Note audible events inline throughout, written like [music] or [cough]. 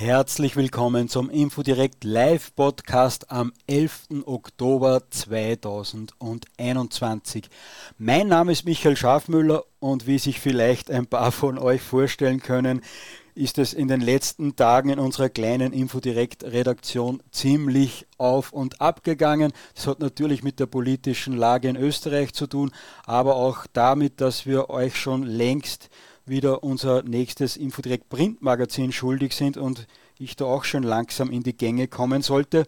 Herzlich willkommen zum Infodirect Live Podcast am 11. Oktober 2021. Mein Name ist Michael Schafmüller und wie sich vielleicht ein paar von euch vorstellen können, ist es in den letzten Tagen in unserer kleinen Infodirect-Redaktion ziemlich auf und ab gegangen. Das hat natürlich mit der politischen Lage in Österreich zu tun, aber auch damit, dass wir euch schon längst wieder unser nächstes Infodirect Printmagazin schuldig sind und ich da auch schon langsam in die Gänge kommen sollte.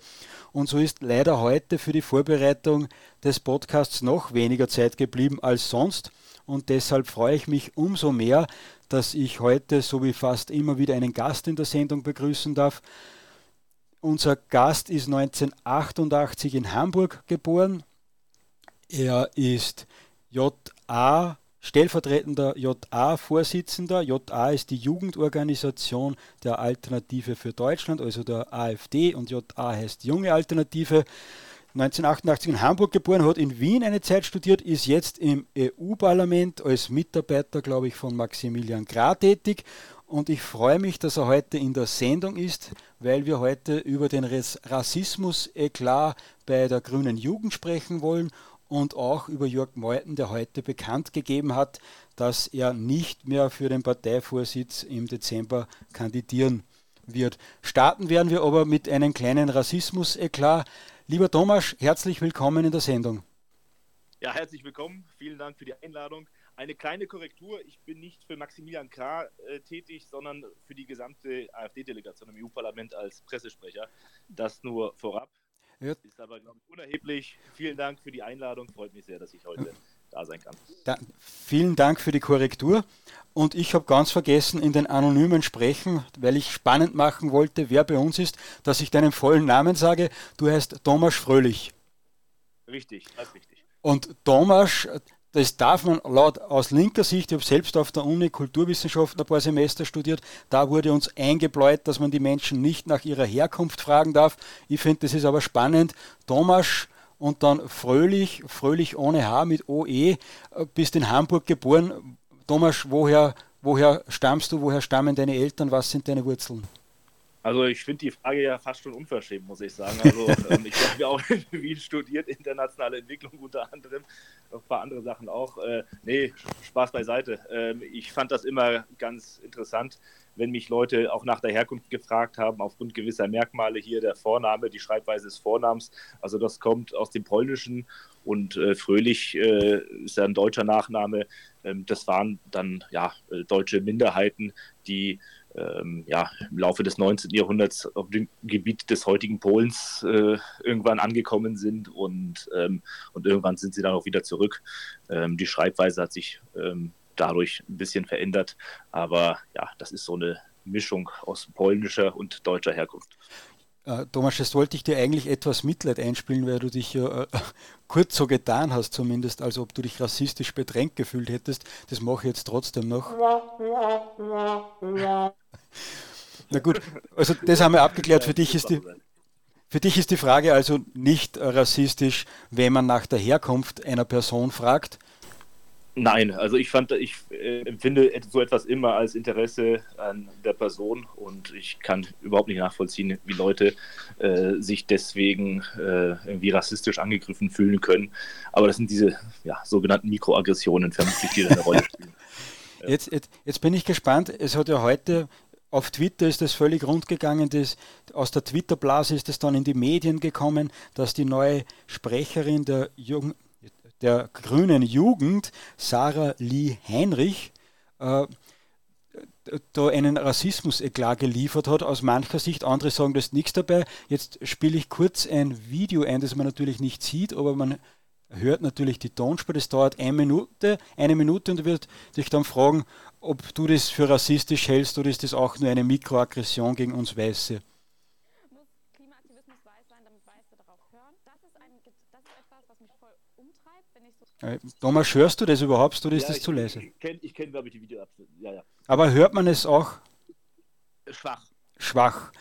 Und so ist leider heute für die Vorbereitung des Podcasts noch weniger Zeit geblieben als sonst. Und deshalb freue ich mich umso mehr, dass ich heute, so wie fast immer, wieder einen Gast in der Sendung begrüßen darf. Unser Gast ist 1988 in Hamburg geboren. Er ist JA stellvertretender JA-Vorsitzender. JA ist die Jugendorganisation der Alternative für Deutschland, also der AfD, und JA heißt Junge Alternative. 1988 in Hamburg geboren, hat in Wien eine Zeit studiert, ist jetzt im EU-Parlament als Mitarbeiter, glaube ich, von Maximilian Gra tätig. Und ich freue mich, dass er heute in der Sendung ist, weil wir heute über den Rassismus-Eklat bei der Grünen Jugend sprechen wollen und auch über Jörg Meuthen, der heute bekannt gegeben hat, dass er nicht mehr für den Parteivorsitz im Dezember kandidieren wird. Starten werden wir aber mit einem kleinen Rassismus-Eklat. Lieber Thomas, herzlich willkommen in der Sendung. Ja, herzlich willkommen. Vielen Dank für die Einladung. Eine kleine Korrektur. Ich bin nicht für Maximilian Krah äh, tätig, sondern für die gesamte AfD-Delegation im EU-Parlament als Pressesprecher. Das nur vorab. Ja. Ist aber, glaube ich, unerheblich. Vielen Dank für die Einladung. Freut mich sehr, dass ich heute da sein kann. Da, vielen Dank für die Korrektur. Und ich habe ganz vergessen in den anonymen Sprechen, weil ich spannend machen wollte, wer bei uns ist, dass ich deinen vollen Namen sage. Du heißt Thomas Fröhlich. Richtig, das ist richtig. Und Thomas, das darf man laut aus linker Sicht, ich habe selbst auf der Uni Kulturwissenschaften ein paar Semester studiert, da wurde uns eingebläut, dass man die Menschen nicht nach ihrer Herkunft fragen darf. Ich finde, das ist aber spannend. Thomas und dann Fröhlich, Fröhlich ohne H mit OE, bist in Hamburg geboren. Thomas, woher, woher stammst du, woher stammen deine Eltern, was sind deine Wurzeln? Also ich finde die Frage ja fast schon unverschämt, muss ich sagen. Also [laughs] ähm, ich habe ja auch [laughs] in Wien studiert, internationale Entwicklung unter anderem, ein paar andere Sachen auch. Äh, nee, Spaß beiseite. Ähm, ich fand das immer ganz interessant, wenn mich Leute auch nach der Herkunft gefragt haben, aufgrund gewisser Merkmale hier der Vorname, die Schreibweise des Vornamens. Also das kommt aus dem Polnischen und äh, Fröhlich äh, ist ja ein deutscher Nachname. Ähm, das waren dann ja äh, deutsche Minderheiten, die ähm, ja, im Laufe des 19. Jahrhunderts auf dem Gebiet des heutigen Polens äh, irgendwann angekommen sind und, ähm, und irgendwann sind sie dann auch wieder zurück. Ähm, die Schreibweise hat sich ähm, dadurch ein bisschen verändert, aber ja, das ist so eine Mischung aus polnischer und deutscher Herkunft. Äh, Thomas, jetzt wollte ich dir eigentlich etwas Mitleid einspielen, weil du dich ja äh, [laughs] kurz so getan hast, zumindest, als ob du dich rassistisch bedrängt gefühlt hättest. Das mache ich jetzt trotzdem noch. [laughs] Na gut, also das haben wir abgeklärt. Für dich ist die, für dich ist die Frage also nicht rassistisch, wenn man nach der Herkunft einer Person fragt. Nein, also ich fand, ich äh, empfinde so etwas immer als Interesse an der Person und ich kann überhaupt nicht nachvollziehen, wie Leute äh, sich deswegen äh, irgendwie rassistisch angegriffen fühlen können. Aber das sind diese ja, sogenannten Mikroaggressionen, vermutlich, die eine Rolle spielen. [laughs] Jetzt, jetzt, jetzt, bin ich gespannt. Es hat ja heute auf Twitter ist das völlig rund gegangen. Das, aus der Twitter-Blase ist es dann in die Medien gekommen, dass die neue Sprecherin der, Jugend, der grünen Jugend, Sarah Lee Heinrich, äh, da einen Rassismus-Eklat geliefert hat, aus mancher Sicht. Andere sagen, da ist nichts dabei. Jetzt spiele ich kurz ein Video ein, das man natürlich nicht sieht, aber man hört natürlich die Tonspur. Das dauert eine Minute, eine Minute und wird dich dann fragen, ob du das für rassistisch hältst oder ist das auch nur eine Mikroaggression gegen uns Weiße? Muss Klimaaktivismus weiß sein, damit Weiße darauf hören? Das ist, ein, das ist etwas, was mich voll umtreibt, wenn ich so. Äh, Thomas, hörst du das überhaupt oder ist ja, das ich, zu leise? Ich kenne, kenn, glaube ich, die Videoabschnitte. Ja, ja. Aber hört man es auch? Schwach. Schwach.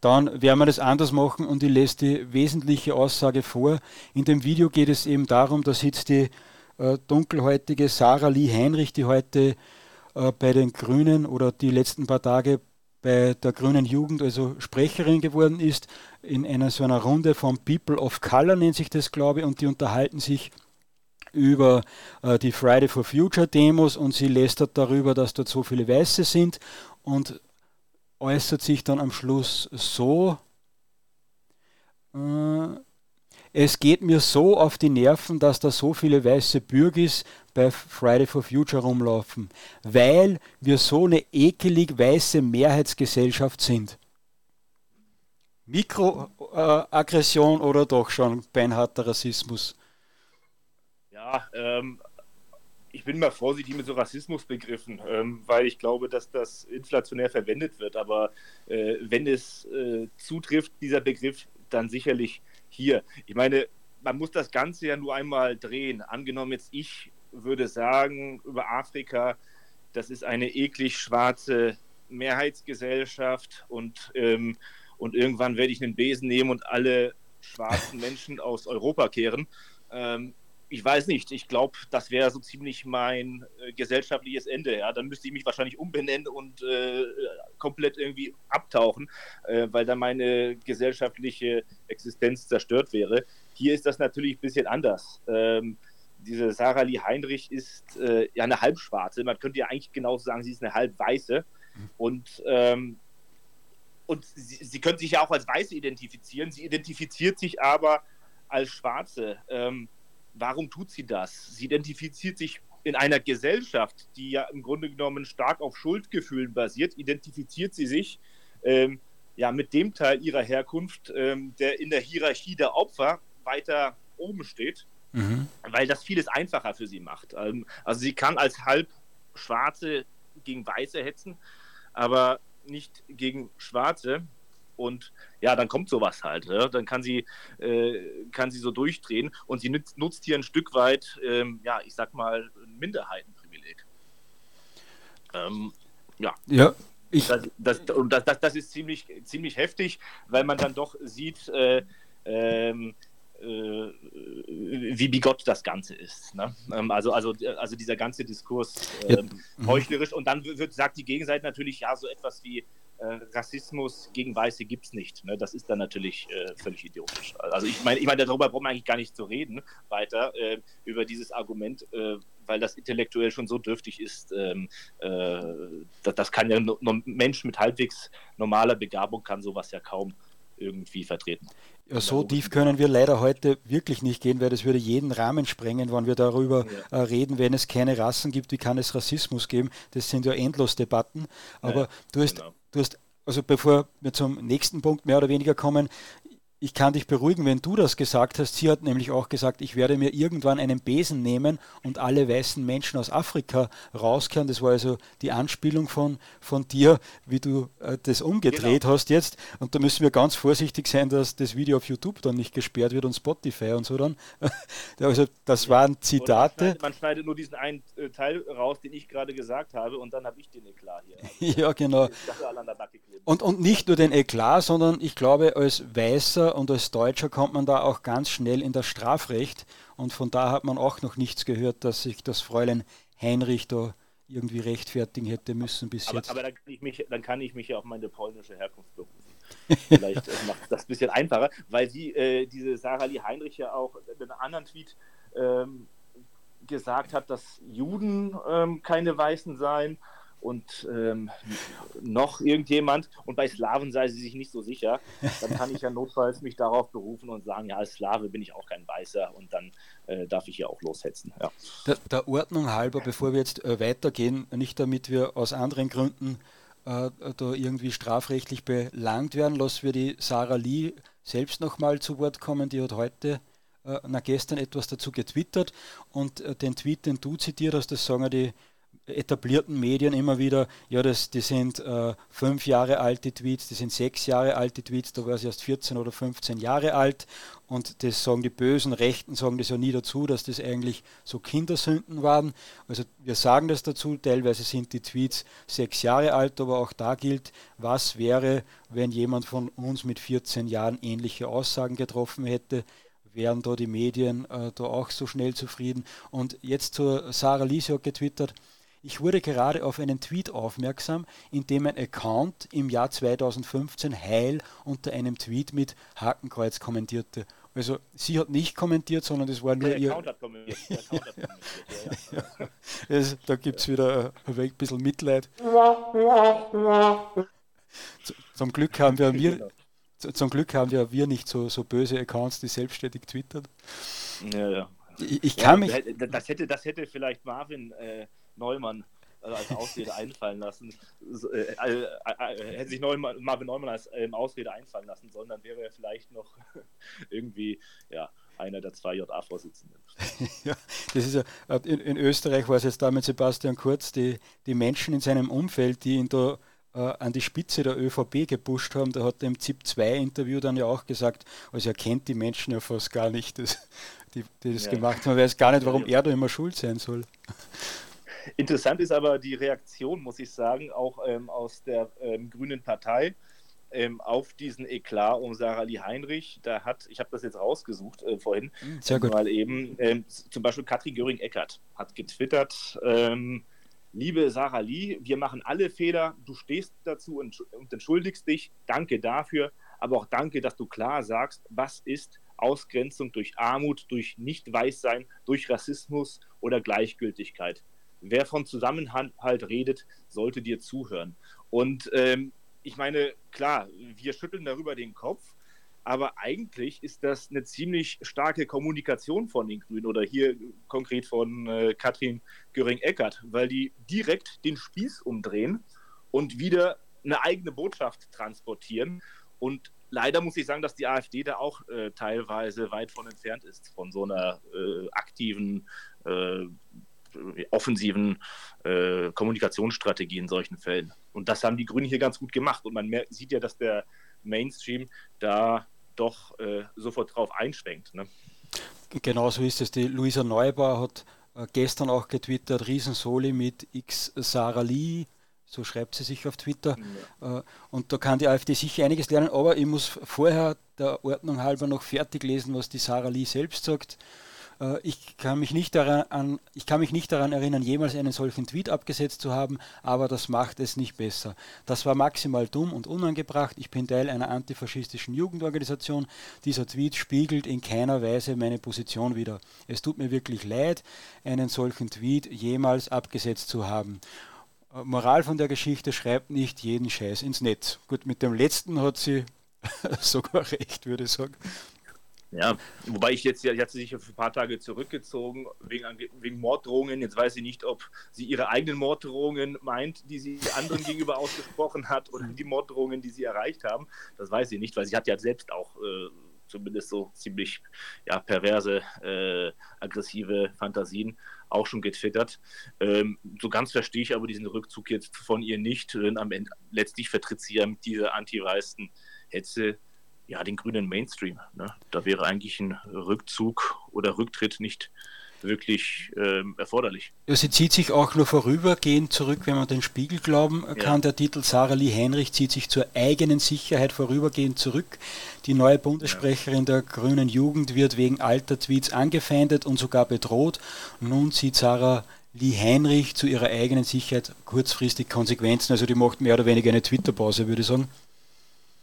Dann werden wir das anders machen und ich lese die wesentliche Aussage vor. In dem Video geht es eben darum, da sitzt die äh, dunkelhäutige Sarah Lee Heinrich, die heute äh, bei den Grünen oder die letzten paar Tage bei der Grünen Jugend also Sprecherin geworden ist, in einer so einer Runde von People of Color nennt sich das, glaube ich, und die unterhalten sich über äh, die Friday for Future Demos und sie lästert darüber, dass dort so viele Weiße sind und äußert sich dann am Schluss so, äh, es geht mir so auf die Nerven, dass da so viele weiße Bürgis bei Friday for Future rumlaufen, weil wir so eine ekelig weiße Mehrheitsgesellschaft sind. Mikroaggression äh, oder doch schon beinharter Rassismus? Ja, ähm, ich bin mal vorsichtig mit so Rassismusbegriffen, ähm, weil ich glaube, dass das inflationär verwendet wird. Aber äh, wenn es äh, zutrifft, dieser Begriff, dann sicherlich hier. Ich meine, man muss das Ganze ja nur einmal drehen. Angenommen jetzt ich würde sagen über Afrika, das ist eine eklig schwarze Mehrheitsgesellschaft und, ähm, und irgendwann werde ich einen Besen nehmen und alle schwarzen Menschen aus Europa kehren. Ähm, ich weiß nicht, ich glaube, das wäre so ziemlich mein äh, gesellschaftliches Ende. Ja? Dann müsste ich mich wahrscheinlich umbenennen und äh, komplett irgendwie abtauchen, äh, weil dann meine gesellschaftliche Existenz zerstört wäre. Hier ist das natürlich ein bisschen anders. Ähm, diese Sarah Lee Heinrich ist äh, ja eine Halbschwarze. Man könnte ja eigentlich genauso sagen, sie ist eine Halbweiße. Und, ähm, und sie, sie können sich ja auch als Weiße identifizieren. Sie identifiziert sich aber als Schwarze. Ähm, warum tut sie das? Sie identifiziert sich in einer Gesellschaft, die ja im Grunde genommen stark auf Schuldgefühlen basiert, identifiziert sie sich ähm, ja mit dem Teil ihrer Herkunft, ähm, der in der Hierarchie der Opfer weiter oben steht, mhm. weil das vieles einfacher für sie macht. Ähm, also sie kann als halb Schwarze gegen Weiße hetzen, aber nicht gegen Schwarze. Und ja, dann kommt sowas halt. Ja? Dann kann sie, äh, kann sie so durchdrehen und sie nutzt, nutzt hier ein Stück weit, ähm, ja, ich sag mal, ein Minderheitenprivileg. Ähm, ja. Ja. Ich das, das, und das, das, das ist ziemlich, ziemlich heftig, weil man dann doch sieht, äh, ähm, äh, wie bigott das Ganze ist. Ne? Ähm, also, also, also dieser ganze Diskurs äh, ja. Mhm. heuchlerisch. Und dann wird, sagt die Gegenseite natürlich, ja, so etwas wie Rassismus gegen Weiße gibt es nicht. Ne? Das ist dann natürlich äh, völlig idiotisch. Also ich meine, ich mein, darüber braucht man eigentlich gar nicht zu reden weiter, äh, über dieses Argument, äh, weil das intellektuell schon so dürftig ist. Ähm, äh, das, das, kann ja ein Mensch mit halbwegs normaler Begabung kann sowas ja kaum irgendwie vertreten. Ja, so tief können wir leider heute wirklich nicht gehen, weil das würde jeden Rahmen sprengen, wenn wir darüber ja. äh, reden, wenn es keine Rassen gibt, wie kann es Rassismus geben? Das sind ja endlos Debatten. Aber ja, du hast genau du hast, also bevor wir zum nächsten Punkt mehr oder weniger kommen, ich kann dich beruhigen, wenn du das gesagt hast. Sie hat nämlich auch gesagt, ich werde mir irgendwann einen Besen nehmen und alle weißen Menschen aus Afrika rauskehren. Das war also die Anspielung von, von dir, wie du äh, das umgedreht genau. hast jetzt. Und da müssen wir ganz vorsichtig sein, dass das Video auf YouTube dann nicht gesperrt wird und Spotify und so dann. [laughs] also das waren Zitate. Man schneidet, man schneidet, nur diesen einen äh, Teil raus, den ich gerade gesagt habe und dann habe ich den Eklat hier. Also, [laughs] ja, genau. Und, und nicht nur den Eklat, sondern ich glaube, als Weißer und als Deutscher kommt man da auch ganz schnell in das Strafrecht und von da hat man auch noch nichts gehört, dass sich das Fräulein Heinrich da irgendwie rechtfertigen hätte müssen bis aber, jetzt. Aber dann kann, ich mich, dann kann ich mich ja auf meine polnische Herkunft berufen. Vielleicht äh, macht das ein bisschen einfacher, weil sie, äh, diese Sarah Lee Heinrich ja auch in einem anderen Tweet ähm, gesagt hat, dass Juden ähm, keine Weißen seien und ähm, noch irgendjemand und bei Slawen sei sie sich nicht so sicher, dann kann ich ja notfalls mich darauf berufen und sagen, ja, als Slave bin ich auch kein Weißer und dann äh, darf ich ja auch loshetzen. Ja. Der, der, Ordnung halber, bevor wir jetzt äh, weitergehen, nicht damit wir aus anderen Gründen äh, da irgendwie strafrechtlich belangt werden, lassen wir die Sarah Lee selbst nochmal zu Wort kommen, die hat heute äh, na, gestern etwas dazu getwittert und äh, den Tweet, den du zitiert hast, das sagen ja die etablierten Medien immer wieder, ja, das, die sind äh, fünf Jahre alte Tweets, die sind sechs Jahre alte Tweets, da war sie erst 14 oder 15 Jahre alt und das sagen die bösen Rechten, sagen das ja nie dazu, dass das eigentlich so Kindersünden waren. Also wir sagen das dazu, teilweise sind die Tweets sechs Jahre alt, aber auch da gilt, was wäre, wenn jemand von uns mit 14 Jahren ähnliche Aussagen getroffen hätte, wären da die Medien äh, da auch so schnell zufrieden. Und jetzt zur Sarah Lise hat getwittert, Ich wurde gerade auf einen Tweet aufmerksam, in dem ein Account im Jahr 2015 heil unter einem Tweet mit Hakenkreuz kommentierte. Also sie hat nicht kommentiert, sondern es war nur Der ihr. Account hat kommentiert. Der Account hat kommentiert. ja, ja. [laughs] Also, da gibt es wieder ein bisschen Mitleid. Zum Glück haben wir, wir zum Glück haben wir, wir nicht so, so böse Accounts, die selbstständig twittern. Ja, ja. Ich, ich kann ja, mich. Das hätte, das hätte vielleicht Marvin äh, Neumann also als Ausrede [laughs] einfallen lassen. Äh, äh, äh, hätte sich Neumann, Marvin Neumann als ähm, Ausrede einfallen lassen sollen, dann wäre er vielleicht noch [laughs] irgendwie ja, einer der zwei JA-Vorsitzenden. [laughs] ja, das ist ja, in, in, Österreich war es jetzt da mit Sebastian Kurz, die, die Menschen in seinem Umfeld, die ihn da äh, an die Spitze der ÖVP gepusht haben, da hat er im ZIP-2-Interview dann ja auch gesagt, also er kennt die Menschen ja fast gar nicht, das, die, die das ja. gemacht haben. Man weiß gar nicht, warum er da immer schuld sein soll. Interessant ist aber die Reaktion, muss ich sagen, auch ähm, aus der ähm, Grünen Partei ähm, auf diesen Eklat um Sarah Lee Heinrich. Da hat, ich habe das jetzt rausgesucht äh, vorhin, hm, Sehr gut. mal eben, ähm, zum Beispiel Katrin Göring-Eckert hat getwittert, ähm, liebe Sarah Lee, wir machen alle Fehler, du stehst dazu und, und entschuldigst dich, danke dafür, aber auch danke, dass du klar sagst, was ist Ausgrenzung durch Armut, durch Nicht-Weißsein, durch Rassismus oder Gleichgültigkeit wer von Zusammenhalt redet, sollte dir zuhören. Und ähm, ich meine, klar, wir schütteln darüber den Kopf, aber eigentlich ist das eine ziemlich starke Kommunikation von den Grünen oder hier konkret von äh, Katrin Göring-Eckert, weil die direkt den Spieß umdrehen und wieder eine eigene Botschaft transportieren. Und leider muss ich sagen, dass die AfD da auch äh, teilweise weit von entfernt ist, von so einer äh, aktiven äh, offensiven äh, Kommunikationsstrategie in solchen Fällen. Und das haben die Grünen hier ganz gut gemacht. Und man sieht ja, dass der Mainstream da doch äh, sofort drauf einschwenkt. Ne? Genau so ist es. Die Luisa Neubauer hat äh, gestern auch getwittert, Riesensoli mit X Sarah Lee, so schreibt sie sich auf Twitter. Ja. Äh, und da kann die AfD sicher einiges lernen, aber ich muss vorher der Ordnung halber noch fertig lesen, was die Sarah Lee selbst sagt. Äh, ich kann, mich nicht daran, ich kann mich nicht daran erinnern, jemals einen solchen Tweet abgesetzt zu haben, aber das macht es nicht besser. Das war maximal dumm und unangebracht. Ich bin Teil einer antifaschistischen Jugendorganisation. Dieser Tweet spiegelt in keiner Weise meine Position wider. Es tut mir wirklich leid, einen solchen Tweet jemals abgesetzt zu haben. Äh, Moral von der Geschichte schreibt nicht jeden Scheiß ins Netz. Gut, mit dem letzten hat sie [laughs] sogar recht, würde ich sagen. Ja, wobei ich jetzt, ja, hat sie sich für ein paar Tage zurückgezogen wegen, wegen Morddrohungen. Jetzt weiß ich nicht, ob sie ihre eigenen Morddrohungen meint, die sie anderen [laughs] gegenüber ausgesprochen hat, oder die Morddrohungen, die sie erreicht haben. Das weiß ich nicht, weil sie hat ja selbst auch äh, zumindest so ziemlich ja, perverse, äh, aggressive Fantasien auch schon getwittert. Ähm, so ganz verstehe ich aber diesen Rückzug jetzt von ihr nicht, denn am Ende letztlich vertritt sie ja mit dieser anti-weißen Hetze ja, den grünen Mainstream. Ne? Da wäre eigentlich ein Rückzug oder Rücktritt nicht wirklich ähm, erforderlich. Ja, sie zieht sich auch nur vorübergehend zurück, wenn man den Spiegel glauben kann. Ja. Der Titel Sarah Lee Heinrich zieht sich zur eigenen Sicherheit vorübergehend zurück. Die neue Bundessprecherin ja. der grünen Jugend wird wegen alter Tweets angefeindet und sogar bedroht. Nun zieht Sarah Lee Heinrich zu ihrer eigenen Sicherheit kurzfristig Konsequenzen. Also die macht mehr oder weniger eine Twitter-Pause, würde ich sagen.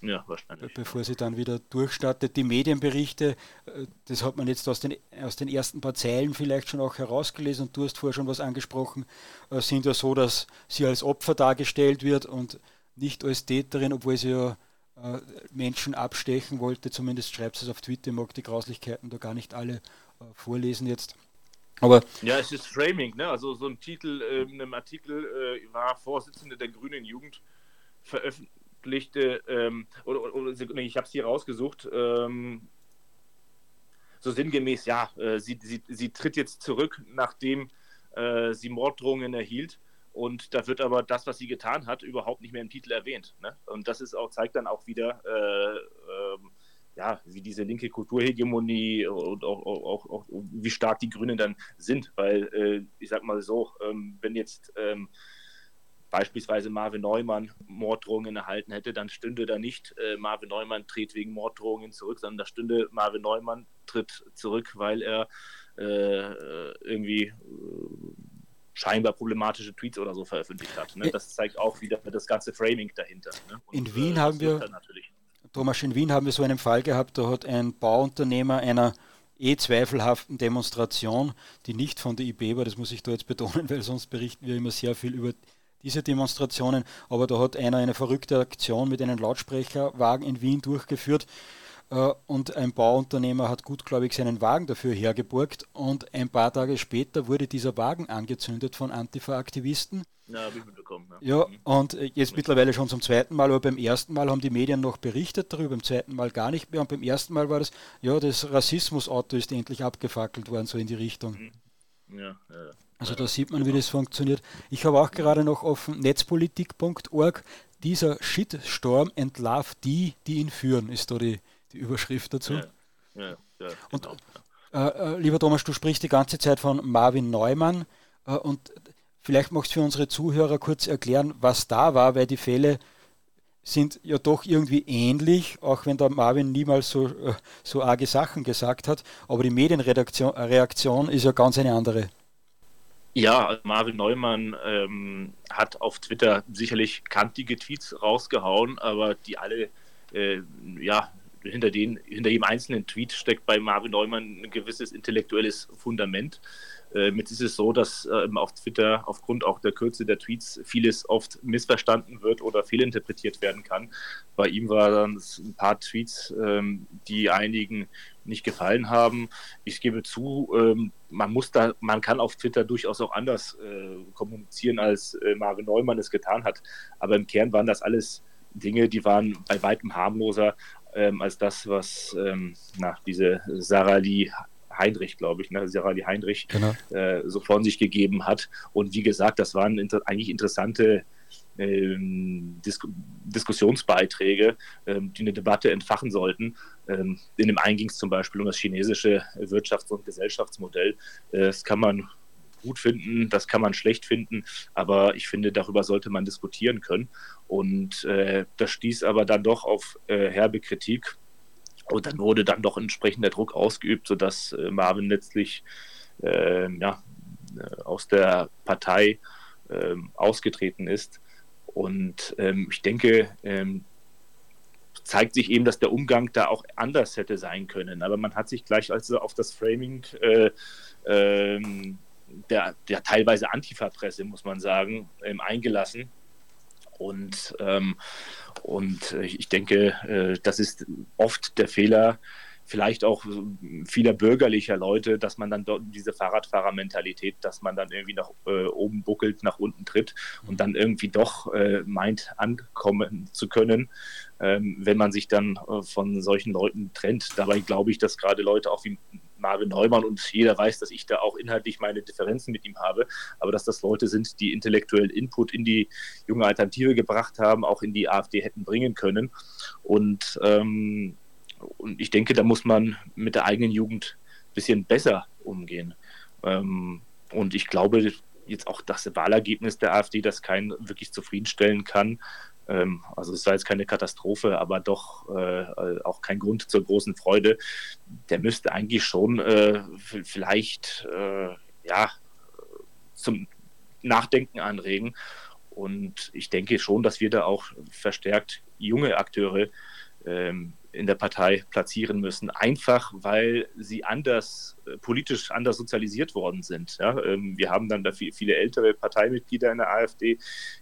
Ja, wahrscheinlich. Bevor sie dann wieder durchstartet. Die Medienberichte, äh, das hat man jetzt aus den, aus den ersten paar Zeilen vielleicht schon auch herausgelesen und du hast vorher schon was angesprochen, äh, sind ja so, dass sie als Opfer dargestellt wird und nicht als Täterin, obwohl sie ja äh, Menschen abstechen wollte. Zumindest schreibt sie es auf Twitter, ich mag die Grauslichkeiten da gar nicht alle vorlesen jetzt. Aber ja, es ist Framing, ne? Also so ein Titel in einem Artikel äh, war Vorsitzende der Grünen Jugend veröffentlicht veröffentlichte, ähm, oder, oder, ich habe es hier rausgesucht, ähm, so sinngemäß, ja, äh, sie, sie, sie tritt jetzt zurück, nachdem äh, sie Morddrohungen erhielt. Und da wird aber das, was sie getan hat, überhaupt nicht mehr im Titel erwähnt. Ne? Und das ist auch, zeigt dann auch wieder, äh, ähm, ja, wie diese linke Kulturhegemonie und auch, auch, auch, wie stark die Grünen dann sind. Weil, äh, ich sag mal so, ähm, wenn jetzt ähm, beispielsweise Marvin Neumann Morddrohungen erhalten hätte, dann stünde da nicht äh, Marvin Neumann tritt wegen Morddrohungen zurück, sondern da stünde Marvin Neumann tritt zurück, weil er äh, irgendwie äh, scheinbar problematische Tweets oder so veröffentlicht hat. Ne? Das zeigt auch wieder das ganze Framing dahinter. Ne? Und, in Wien äh, haben wir, Thomas, in Wien haben wir so einen Fall gehabt, da hat ein Bauunternehmer einer eh zweifelhaften Demonstration, die nicht von der IB war, das muss ich da jetzt betonen, [laughs] weil sonst berichten wir immer sehr viel über diese Demonstrationen, aber da hat einer eine verrückte Aktion mit einem Lautsprecherwagen in Wien durchgeführt äh, und ein Bauunternehmer hat gutgläubig seinen Wagen dafür hergeborgt und ein paar Tage später wurde dieser Wagen angezündet von Antifa-Aktivisten. Ja, habe ich mitbekommen. Ja, ja mhm. und äh, jetzt mittlerweile schon zum zweiten Mal, aber beim ersten Mal haben die Medien noch berichtet darüber, beim zweiten Mal gar nicht mehr und beim ersten Mal war das, ja, das Rassismusauto ist endlich abgefackelt worden, so in die Richtung. Mhm. Ja, ja. Also da sieht man, wie das funktioniert. Ich habe auch gerade noch offen netzpolitik.org. Dieser Shitstorm entlarvt die, die ihn führen, ist da die, die Überschrift dazu. Ja, ja, ja, und genau. äh, äh, lieber Thomas, du sprichst die ganze Zeit von Marvin Neumann äh, und vielleicht magst du für unsere Zuhörer kurz erklären, was da war, weil die Fälle sind ja doch irgendwie ähnlich, auch wenn der Marvin niemals so, äh, so arge Sachen gesagt hat, aber die Medienreaktion Reaktion ist ja ganz eine andere. Ja, Marvin Neumann ähm, hat auf Twitter sicherlich kantige Tweets rausgehauen, aber die alle äh, ja, hinter, den, hinter jedem einzelnen Tweet steckt bei Marvin Neumann ein gewisses intellektuelles Fundament. Ähm, jetzt ist es so, dass ähm, auf Twitter aufgrund auch der Kürze der Tweets vieles oft missverstanden wird oder fehlinterpretiert werden kann. Bei ihm waren es ein paar Tweets, ähm, die einigen nicht gefallen haben. Ich gebe zu, ähm, man muss da, man kann auf Twitter durchaus auch anders äh, kommunizieren, als äh, Marvin Neumann es getan hat. Aber im Kern waren das alles Dinge, die waren bei weitem harmloser ähm, als das, was ähm, na, diese Sarah Lee Heinrich, glaube ich, ne, Sarah Lee Heinrich genau. äh, so von sich gegeben hat. Und wie gesagt, das waren inter eigentlich interessante ähm, Dis Diskussionsbeiträge, ähm, die eine Debatte entfachen sollten. Ähm, in dem einen ging es zum Beispiel um das chinesische Wirtschafts- und Gesellschaftsmodell. Äh, das kann man gut finden, das kann man schlecht finden, aber ich finde, darüber sollte man diskutieren können. Und äh, das stieß aber dann doch auf äh, herbe Kritik. Und dann wurde dann doch entsprechender Druck ausgeübt, sodass äh, Marvin letztlich ähm, ja, äh, aus der Partei ähm, ausgetreten ist. Und ähm, ich denke, ähm, zeigt sich eben, dass der Umgang da auch anders hätte sein können. Aber man hat sich gleich also auf das Framing äh, ähm, der, der teilweise Antifa-Presse, muss man sagen, ähm, eingelassen. Und, ähm, und ich denke, äh, das ist oft der Fehler, vielleicht auch vieler bürgerlicher Leute, dass man dann dort diese Fahrradfahrermentalität, dass man dann irgendwie nach äh, oben buckelt, nach unten tritt und dann irgendwie doch äh, meint, ankommen zu können, ähm, wenn man sich dann äh, von solchen Leuten trennt. Dabei glaube ich, dass gerade Leute auch wie Marvin Neumann und jeder weiß, dass ich da auch inhaltlich meine Differenzen mit ihm habe, aber dass das Leute sind, die intellektuell Input in die junge Alternative gebracht haben, auch in die AfD hätten bringen können. Und ähm, und ich denke, da muss man mit der eigenen Jugend ein bisschen besser umgehen. Ähm, und ich glaube, jetzt auch das Wahlergebnis der AfD, das keinen wirklich zufriedenstellen kann. Ähm, also es war jetzt keine Katastrophe, aber doch äh, auch kein Grund zur großen Freude. Der müsste eigentlich schon äh, vielleicht äh, ja, zum Nachdenken anregen. Und ich denke schon, dass wir da auch verstärkt junge Akteure ähm, in der Partei platzieren müssen, einfach weil sie anders, äh, politisch anders sozialisiert worden sind. Ja? Ähm, wir haben dann da viel, viele ältere Parteimitglieder in der AfD,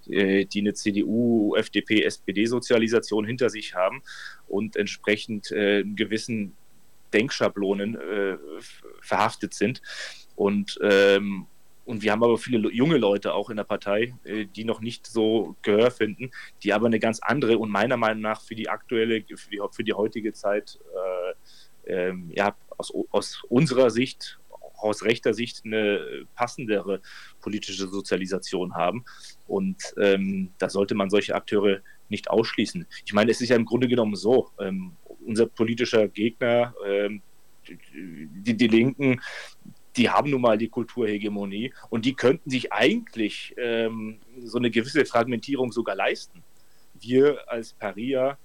äh, die eine CDU, FDP, SPD-Sozialisation hinter sich haben und entsprechend äh, gewissen Denkschablonen äh, verhaftet sind. Und ähm, und wir haben aber viele junge Leute auch in der Partei, äh, die noch nicht so Gehör finden, die aber eine ganz andere und meiner Meinung nach für die aktuelle, für die, für die heutige Zeit, äh, ähm, ja, aus, aus unserer Sicht, aus rechter Sicht eine passendere politische Sozialisation haben. Und ähm, da sollte man solche Akteure nicht ausschließen. Ich meine, es ist ja im Grunde genommen so, ähm, unser politischer Gegner, ähm, die, die Linken, die haben nun mal die Kulturhegemonie und die könnten sich eigentlich ähm, so eine gewisse Fragmentierung sogar leisten. Wir als Paria,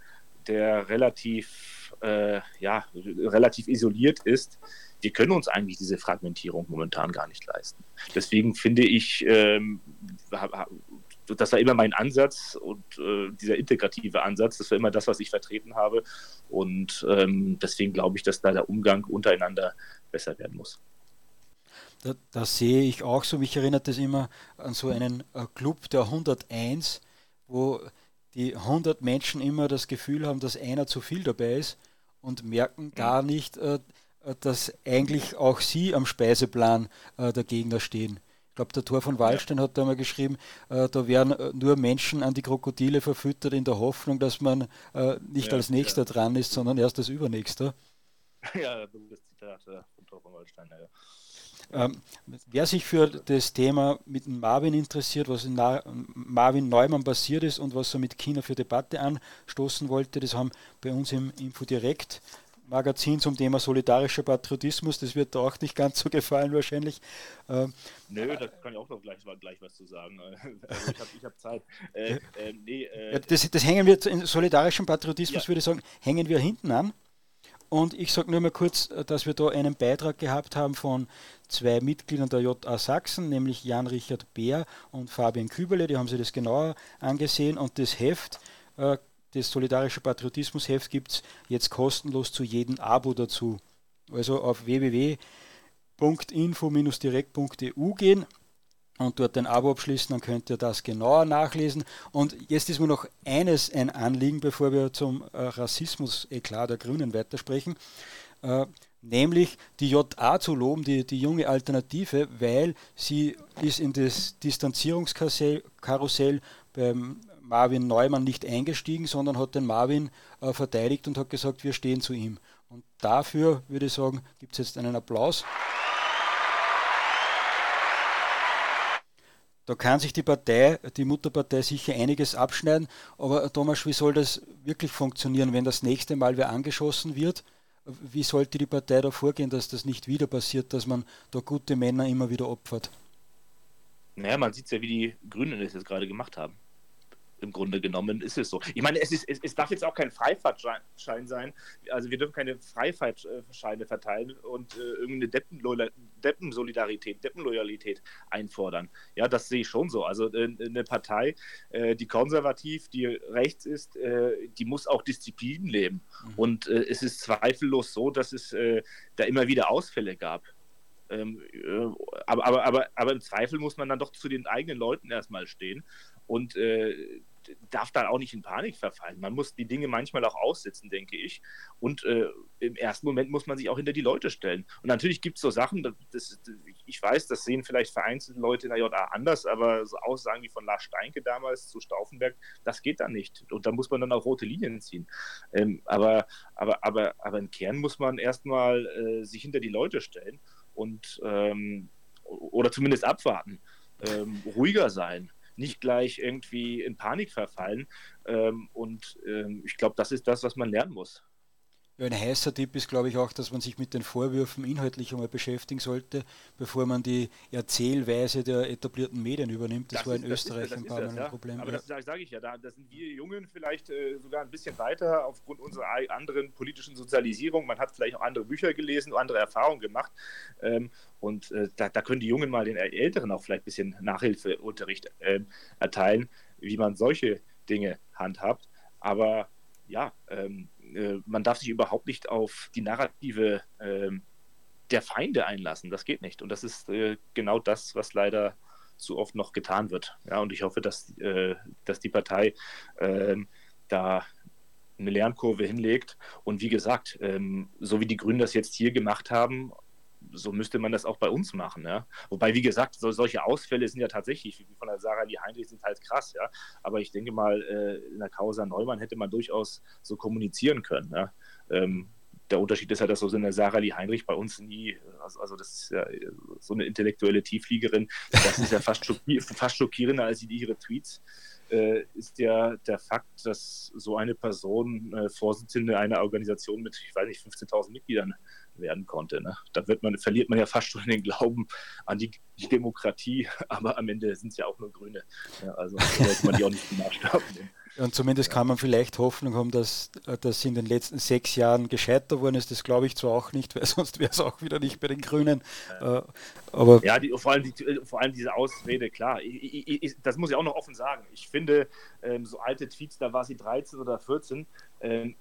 der relativ, äh, ja, relativ isoliert ist, wir können uns eigentlich diese Fragmentierung momentan gar nicht leisten. Deswegen finde ich, ähm, das war immer mein Ansatz und äh, dieser integrative Ansatz, das war immer das, was ich vertreten habe. Und ähm, deswegen glaube ich, dass da der Umgang untereinander besser werden muss. Das, das sehe ich auch so. Mich erinnert das immer an so einen äh, Club der 101, wo die 100 Menschen immer das Gefühl haben, dass einer zu viel dabei ist und merken gar nicht, äh, dass eigentlich auch sie am Speiseplan äh, der Gegner stehen. Ich glaube, der Tor von Wallstein hat da mal geschrieben, äh, da werden äh, nur Menschen an die Krokodile verfüttert in der Hoffnung, dass man äh, nicht ja, als Nächster ja. dran ist, sondern erst als Übernächster. [laughs] Ja, das Zitat von Tor von Wallstein, ja. Ähm, wer sich für das Thema mit Marvin interessiert, was in Na Marvin Neumann passiert ist und was er mit China für Debatte anstoßen wollte, das haben bei uns im Info Direkt Magazin zum Thema solidarischer Patriotismus. Das wird da auch nicht ganz so gefallen wahrscheinlich. Ähm, Nö, da kann ich auch noch gleich, gleich was zu sagen. [laughs] Also ich habe hab Zeit. Äh, äh, nee, äh, ja, das, das, hängen wir, in solidarischem Patriotismus ja. würde ich sagen, hängen wir hinten an. Und ich sage nur mal kurz, dass wir da einen Beitrag gehabt haben von zwei Mitgliedern der JA Sachsen, nämlich Jan-Richard Beer und Fabian Küberle. Die haben sich das genauer angesehen und das Heft äh, das Solidarische Patriotismus-Heft gibt es jetzt kostenlos zu jedem Abo dazu. Also auf www.info-direkt.eu gehen und dort ein Abo abschließen, dann könnt ihr das genauer nachlesen. Und jetzt ist mir noch eines ein Anliegen, bevor wir zum äh, Rassismus-Eklat der Grünen weitersprechen. Äh, nämlich die JA zu loben, die, die junge Alternative, weil sie ist in das Distanzierungskarussell beim Marvin Neumann nicht eingestiegen, sondern hat den Marvin äh, verteidigt und hat gesagt, wir stehen zu ihm. Und dafür würde ich sagen, gibt es jetzt einen Applaus. Da kann sich die Partei, die Mutterpartei sicher einiges abschneiden, aber Thomas, wie soll das wirklich funktionieren, wenn das nächste Mal wer angeschossen wird? Wie sollte die Partei da vorgehen, dass das nicht wieder passiert, dass man da gute Männer immer wieder opfert? Naja, man sieht ja, wie die Grünen das jetzt gerade gemacht haben im Grunde genommen ist es so. Ich meine, es, ist, es, es darf jetzt auch kein Freifahrtschein sein. Also wir dürfen keine Freifahrtscheine verteilen und äh, irgendeine Deppensolidarität, Deppenloyalität einfordern. Ja, das sehe ich schon so. Also äh, eine Partei, äh, die konservativ, die rechts ist, äh, die muss auch Disziplin leben. Mhm. Und es ist zweifellos so, dass es da immer wieder Ausfälle gab. Ähm, aber, aber, aber, aber im Zweifel muss man dann doch zu den eigenen Leuten erstmal stehen. Und äh, darf dann auch nicht in Panik verfallen. Man muss die Dinge manchmal auch aussitzen, denke ich. Und äh, im ersten Moment muss man sich auch hinter die Leute stellen. Und natürlich gibt es so Sachen, das, das, ich weiß, das sehen vielleicht vereinzelte Leute in der JA anders, aber so Aussagen wie von Lars Steinke damals zu Stauffenberg, das geht dann nicht. Und da muss man dann auch rote Linien ziehen. Ähm, aber, aber, aber, aber im Kern muss man erstmal äh, sich hinter die Leute stellen und ähm, oder zumindest abwarten, ähm, ruhiger sein nicht gleich irgendwie in Panik verfallen. Ähm, und ähm, ich glaube, das ist das, was man lernen muss. Ja, ein heißer Tipp ist, glaube ich, auch, dass man sich mit den Vorwürfen inhaltlich einmal beschäftigen sollte, bevor man die Erzählweise der etablierten Medien übernimmt. Das, das war in ist, Österreich ist, ein paar Mal ein ja. Problem. Aber ja. das sage ich ja, da, da, sind wir Jungen vielleicht äh, sogar ein bisschen weiter aufgrund unserer anderen politischen Sozialisierung. Man hat vielleicht auch andere Bücher gelesen, andere Erfahrungen gemacht. Ähm, und äh, da, da, können die Jungen mal den Älteren auch vielleicht ein bisschen Nachhilfeunterricht äh, erteilen, wie man solche Dinge handhabt. Aber ja, ähm, äh, man darf sich überhaupt nicht auf die Narrative äh, der Feinde einlassen. Das geht nicht. Und das ist äh, genau das, was leider zu oft noch getan wird. Ja, und ich hoffe, dass, äh, dass die Partei ähm, da eine Lernkurve hinlegt. Und wie gesagt, ähm, so wie die Grünen das jetzt hier gemacht haben, so müsste man das auch bei uns machen. Ja? Wobei, wie gesagt, so, solche Ausfälle sind ja tatsächlich, wie von der Sarah Lee Heinrich, sind halt krass. Ja? Aber ich denke mal, äh, in der Causa Neumann hätte man durchaus so kommunizieren können. Ja? Ähm, der Unterschied ist ja, dass so eine Sarah Lee Heinrich bei uns nie, also, also, das ist ja so eine intellektuelle Tieffliegerin, das ist ja fast, schockier fast schockierender als ihre Tweets ist ja der Fakt, dass so eine Person äh, Vorsitzende einer Organisation mit, ich weiß nicht, 15.000 Mitgliedern werden konnte. Ne? Da wird man, verliert man ja fast schon den Glauben an die, die Demokratie, [laughs] aber am Ende sind es ja auch nur Grüne. Ja, also sollte man die auch nicht zum Maßstab. Und zumindest kann man vielleicht Hoffnung haben, dass das in den letzten sechs Jahren gescheiter worden ist. Das glaube ich zwar auch nicht, weil [laughs] sonst wäre es auch wieder nicht bei den Grünen. Äh, aber ja, die, vor, allem die, vor allem diese Ausrede, klar. Ich, ich, das muss ich auch noch offen sagen. Ich finde, ähm, so alte Tweets, da war sie 13 oder 14, ähm,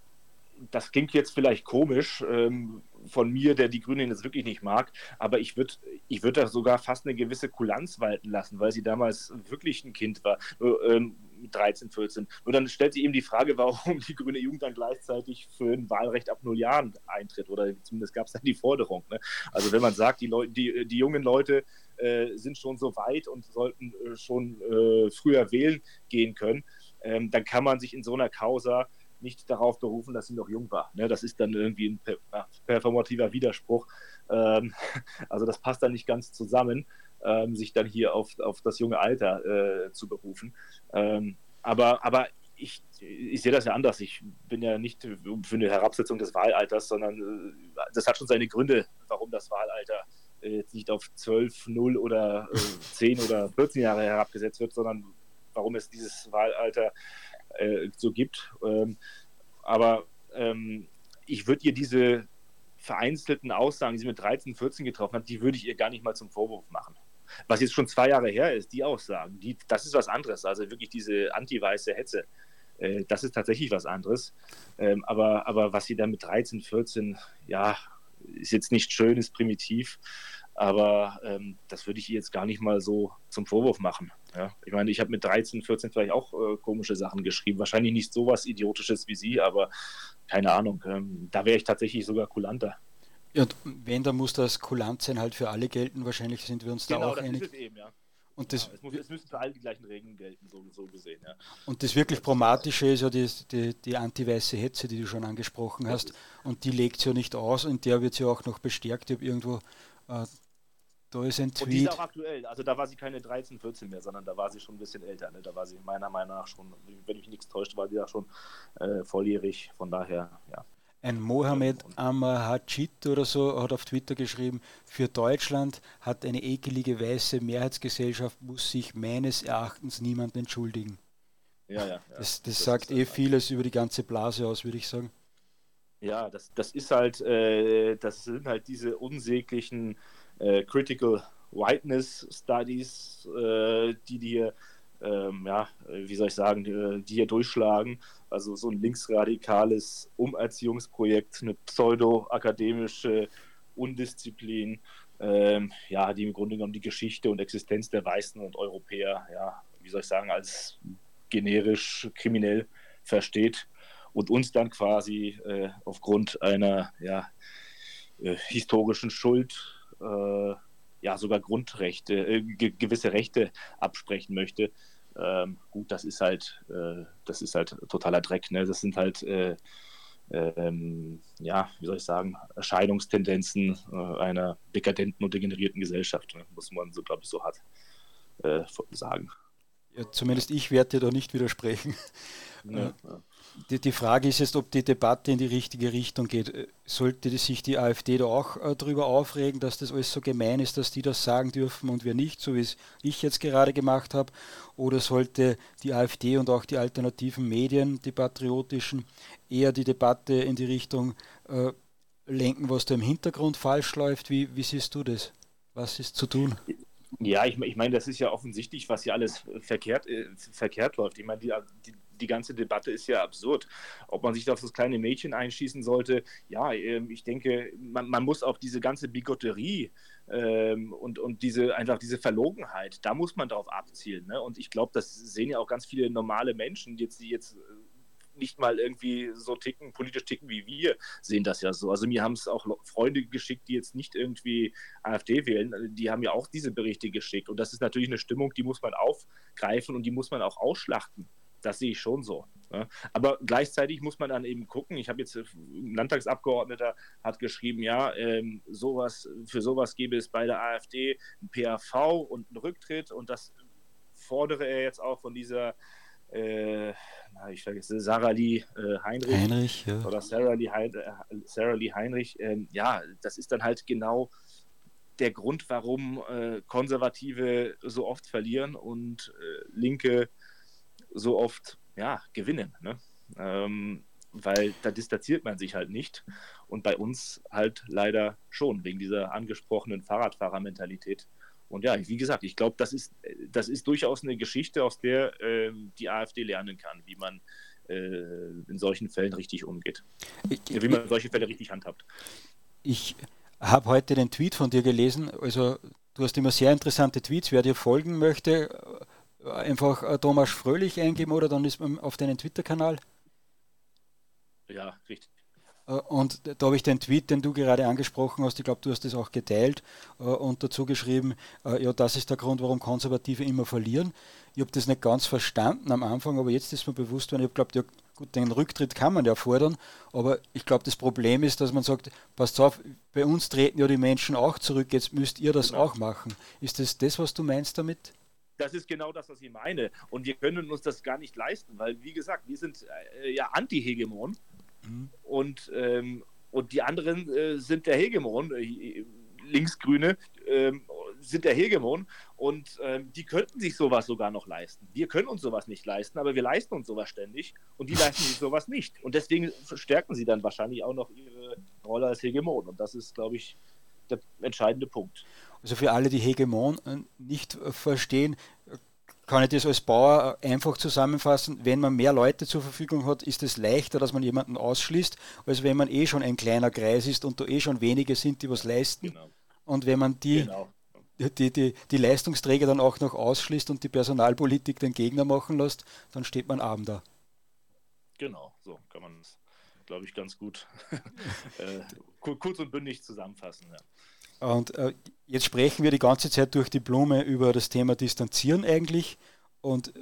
das klingt jetzt vielleicht komisch ähm, von mir, der die Grünen jetzt wirklich nicht mag, aber ich würde ich würd da sogar fast eine gewisse Kulanz walten lassen, weil sie damals wirklich ein Kind war, ähm, 13, 14. Und dann stellt sie eben die Frage, warum die grüne Jugend dann gleichzeitig für ein Wahlrecht ab null Jahren eintritt, oder zumindest gab es dann die Forderung. Ne? Also wenn man sagt, die, Leute, die, die jungen Leute äh, sind schon so weit und sollten äh, schon äh, früher wählen gehen können, ähm, dann kann man sich in so einer Causa nicht darauf berufen, dass sie noch jung war. Ne? Das ist dann irgendwie ein performativer Widerspruch. Ähm, [laughs] also das passt dann nicht ganz zusammen, ähm, sich dann hier auf, auf das junge Alter äh, zu berufen. Ähm, aber, aber ich, ich sehe das ja anders. Ich bin ja nicht für eine Herabsetzung des Wahlalters, sondern äh, das hat schon seine Gründe, warum das Wahlalter äh, jetzt nicht auf 12, 0 oder äh, 10 oder 14 Jahre herabgesetzt wird, sondern warum es dieses Wahlalter äh, so gibt. Ähm, aber ähm, ich würde ihr diese vereinzelten Aussagen, die sie mit 13, 14 getroffen hat, die würde ich ihr gar nicht mal zum Vorwurf machen. Was jetzt schon zwei Jahre her ist, die Aussagen, die, das ist was anderes. Also wirklich diese anti-weiße Hetze, äh, das ist tatsächlich was anderes. Ähm, aber, aber was sie da mit 13, 14, ja, ist jetzt nicht schön, ist primitiv. Aber ähm, das würde ich ihr jetzt gar nicht mal so zum Vorwurf machen. Ja? Ich meine, ich habe mit 13, 14 vielleicht auch äh, komische Sachen geschrieben. Wahrscheinlich nicht so was Idiotisches wie sie, aber keine Ahnung. Ähm, da wäre ich tatsächlich sogar kulanter. Ja, und wenn, dann muss das kulant sein halt für alle gelten. Wahrscheinlich sind wir uns genau, da auch das einig. Ist es eben, ja. Und das, ja, es, muss, es, müssen für alle die gleichen Regeln gelten, so, so gesehen. Ja. Und das wirklich Promatische ist ja die, die, die anti-weiße Hetze, die du schon angesprochen hast. Und die legt sie ja nicht aus und der wird sie auch noch bestärkt. Ich habe irgendwo äh, da ist ein Tweet. Und die ist auch aktuell. Also da war sie keine 13, 14 mehr, sondern da war sie schon ein bisschen älter. Ne? Da war sie meiner Meinung nach schon, wenn mich nichts täuscht, war sie da schon äh, volljährig. Von daher, ja. Ein Mohammed Amahajit oder so hat auf Twitter geschrieben, für Deutschland hat eine ekelige weiße Mehrheitsgesellschaft, muss sich meines Erachtens niemand entschuldigen. Ja, ja. ja. Das, das, das sagt eh vieles über die ganze Blase aus, würde ich sagen. Ja, das, das ist halt, äh, das sind halt diese unsäglichen äh, Critical Whiteness Studies, äh, die dir, ähm, ja, wie soll ich sagen, die, die hier durchschlagen. Also so ein linksradikales Umerziehungsprojekt, eine pseudo-akademische Undisziplin, ähm, ja, die im Grunde genommen die Geschichte und Existenz der Weißen und Europäer, ja, wie soll ich sagen, als generisch kriminell versteht und uns dann quasi äh, aufgrund einer ja, äh, historischen Schuld äh, ja sogar Grundrechte, äh, ge gewisse Rechte absprechen möchte. Ähm, gut, das ist halt, äh, das ist halt totaler Dreck. Ne? Das sind halt, äh, ähm, ja, wie soll ich sagen, Erscheinungstendenzen äh, einer dekadenten und degenerierten Gesellschaft, ne? muss man so, glaube ich, so hart äh, sagen. Ja, zumindest ich werde dir da nicht widersprechen. Ja, ja die, die, Frage ist jetzt, ob die Debatte in die richtige Richtung geht. Sollte sich die AfD da auch äh, darüber aufregen, dass das alles so gemein ist, dass die das sagen dürfen und wir nicht, so wie es ich jetzt gerade gemacht habe? Oder sollte die AfD und auch die alternativen Medien, die patriotischen, eher die Debatte in die Richtung äh, lenken, was da im Hintergrund falsch läuft? Wie, wie siehst du das? Was ist zu tun? Ja, ich, ich meine, das ist ja offensichtlich, was hier alles verkehrt, äh, verkehrt läuft. Ich meine, die, die, die ganze Debatte ist ja absurd. Ob man sich auf das kleine Mädchen einschießen sollte, ja, ähm, ich denke, man, man muss auch diese ganze Bigotterie ähm, und, und diese einfach diese Verlogenheit, da muss man darauf abzielen. Ne? Und ich glaube, das sehen ja auch ganz viele normale Menschen, jetzt, die jetzt äh, nicht mal irgendwie so ticken, politisch ticken wie wir, sehen das ja so. Also mir haben es auch Freunde geschickt, die jetzt nicht irgendwie AfD wählen, die haben ja auch diese Berichte geschickt. Und das ist natürlich eine Stimmung, die muss man aufgreifen und die muss man auch ausschlachten. Das sehe ich schon so. Ja. Aber gleichzeitig muss man dann eben gucken. Ich habe jetzt äh, ein Landtagsabgeordneter hat geschrieben, ja, ähm, sowas, für sowas gäbe es bei der AfD ein PAV und einen Rücktritt und das fordere er jetzt auch von dieser äh, na, ich vergesse, Sarah Lee äh, Heinrich, Heinrich ja. oder Sarah Lee, Hein äh, Sarah Lee Heinrich, ähm, ja, das ist dann halt genau der Grund, warum äh, Konservative so oft verlieren und äh, Linke so oft ja, gewinnen. Ne? Ähm, weil da distanziert man sich halt nicht. Und bei uns halt leider schon, wegen dieser angesprochenen Fahrradfahrermentalität. Und ja, wie gesagt, ich glaube, das ist, das ist durchaus eine Geschichte, aus der äh, die AfD lernen kann, wie man äh, in solchen Fällen richtig umgeht. Ich, wie man solche Fälle richtig handhabt. Ich habe heute den Tweet von dir gelesen. Also, du hast immer sehr interessante Tweets. Wer dir folgen möchte, einfach Thomas Fröhlich eingeben oder dann ist man auf deinen Twitter-Kanal. Ja, richtig. Äh, und da habe ich den Tweet, den du gerade angesprochen hast, ich glaube, du hast das auch geteilt äh, und dazu geschrieben, äh, ja, das ist der Grund, warum Konservative immer verlieren. Ich habe das nicht ganz verstanden am Anfang, aber jetzt ist mir bewusst worden, ich habe geglaubt, ja, gut, den Rücktritt kann man ja fordern, aber ich glaube, das Problem ist, dass man sagt, passt auf, bei uns treten ja die Menschen auch zurück, jetzt müsst ihr das genau. auch machen. Ist das das, was du meinst damit? Das ist genau das, was ich meine. Und wir können uns das gar nicht leisten, weil, wie gesagt, wir sind äh, ja Anti-Hegemon. Mhm. Und, ähm, und die anderen äh, sind der Hegemon, äh, Linksgrüne äh, sind der Hegemon und ähm, die könnten sich sowas sogar noch leisten. Wir können uns sowas nicht leisten, aber wir leisten uns sowas ständig und die leisten sich sowas nicht. Und deswegen verstärken sie dann wahrscheinlich auch noch ihre Rolle als Hegemon. Und das ist, glaube ich, der entscheidende Punkt. Also für alle, die Hegemon äh, nicht äh, verstehen, kann ich das als Bauer einfach zusammenfassen, wenn man mehr Leute zur Verfügung hat, ist es leichter, dass man jemanden ausschließt, als wenn man eh schon ein kleiner Kreis ist und da eh schon wenige sind, die was leisten. Genau. Und wenn man die, genau. die, die, die Leistungsträger dann auch noch ausschließt und die Personalpolitik den Gegner machen lässt, dann steht man arm da. Genau, so kann man es, glaube ich, ganz gut [laughs] äh, kurz und bündig zusammenfassen. Ja. Und äh, jetzt sprechen wir die ganze Zeit durch die Blume über das Thema Distanzieren eigentlich. Und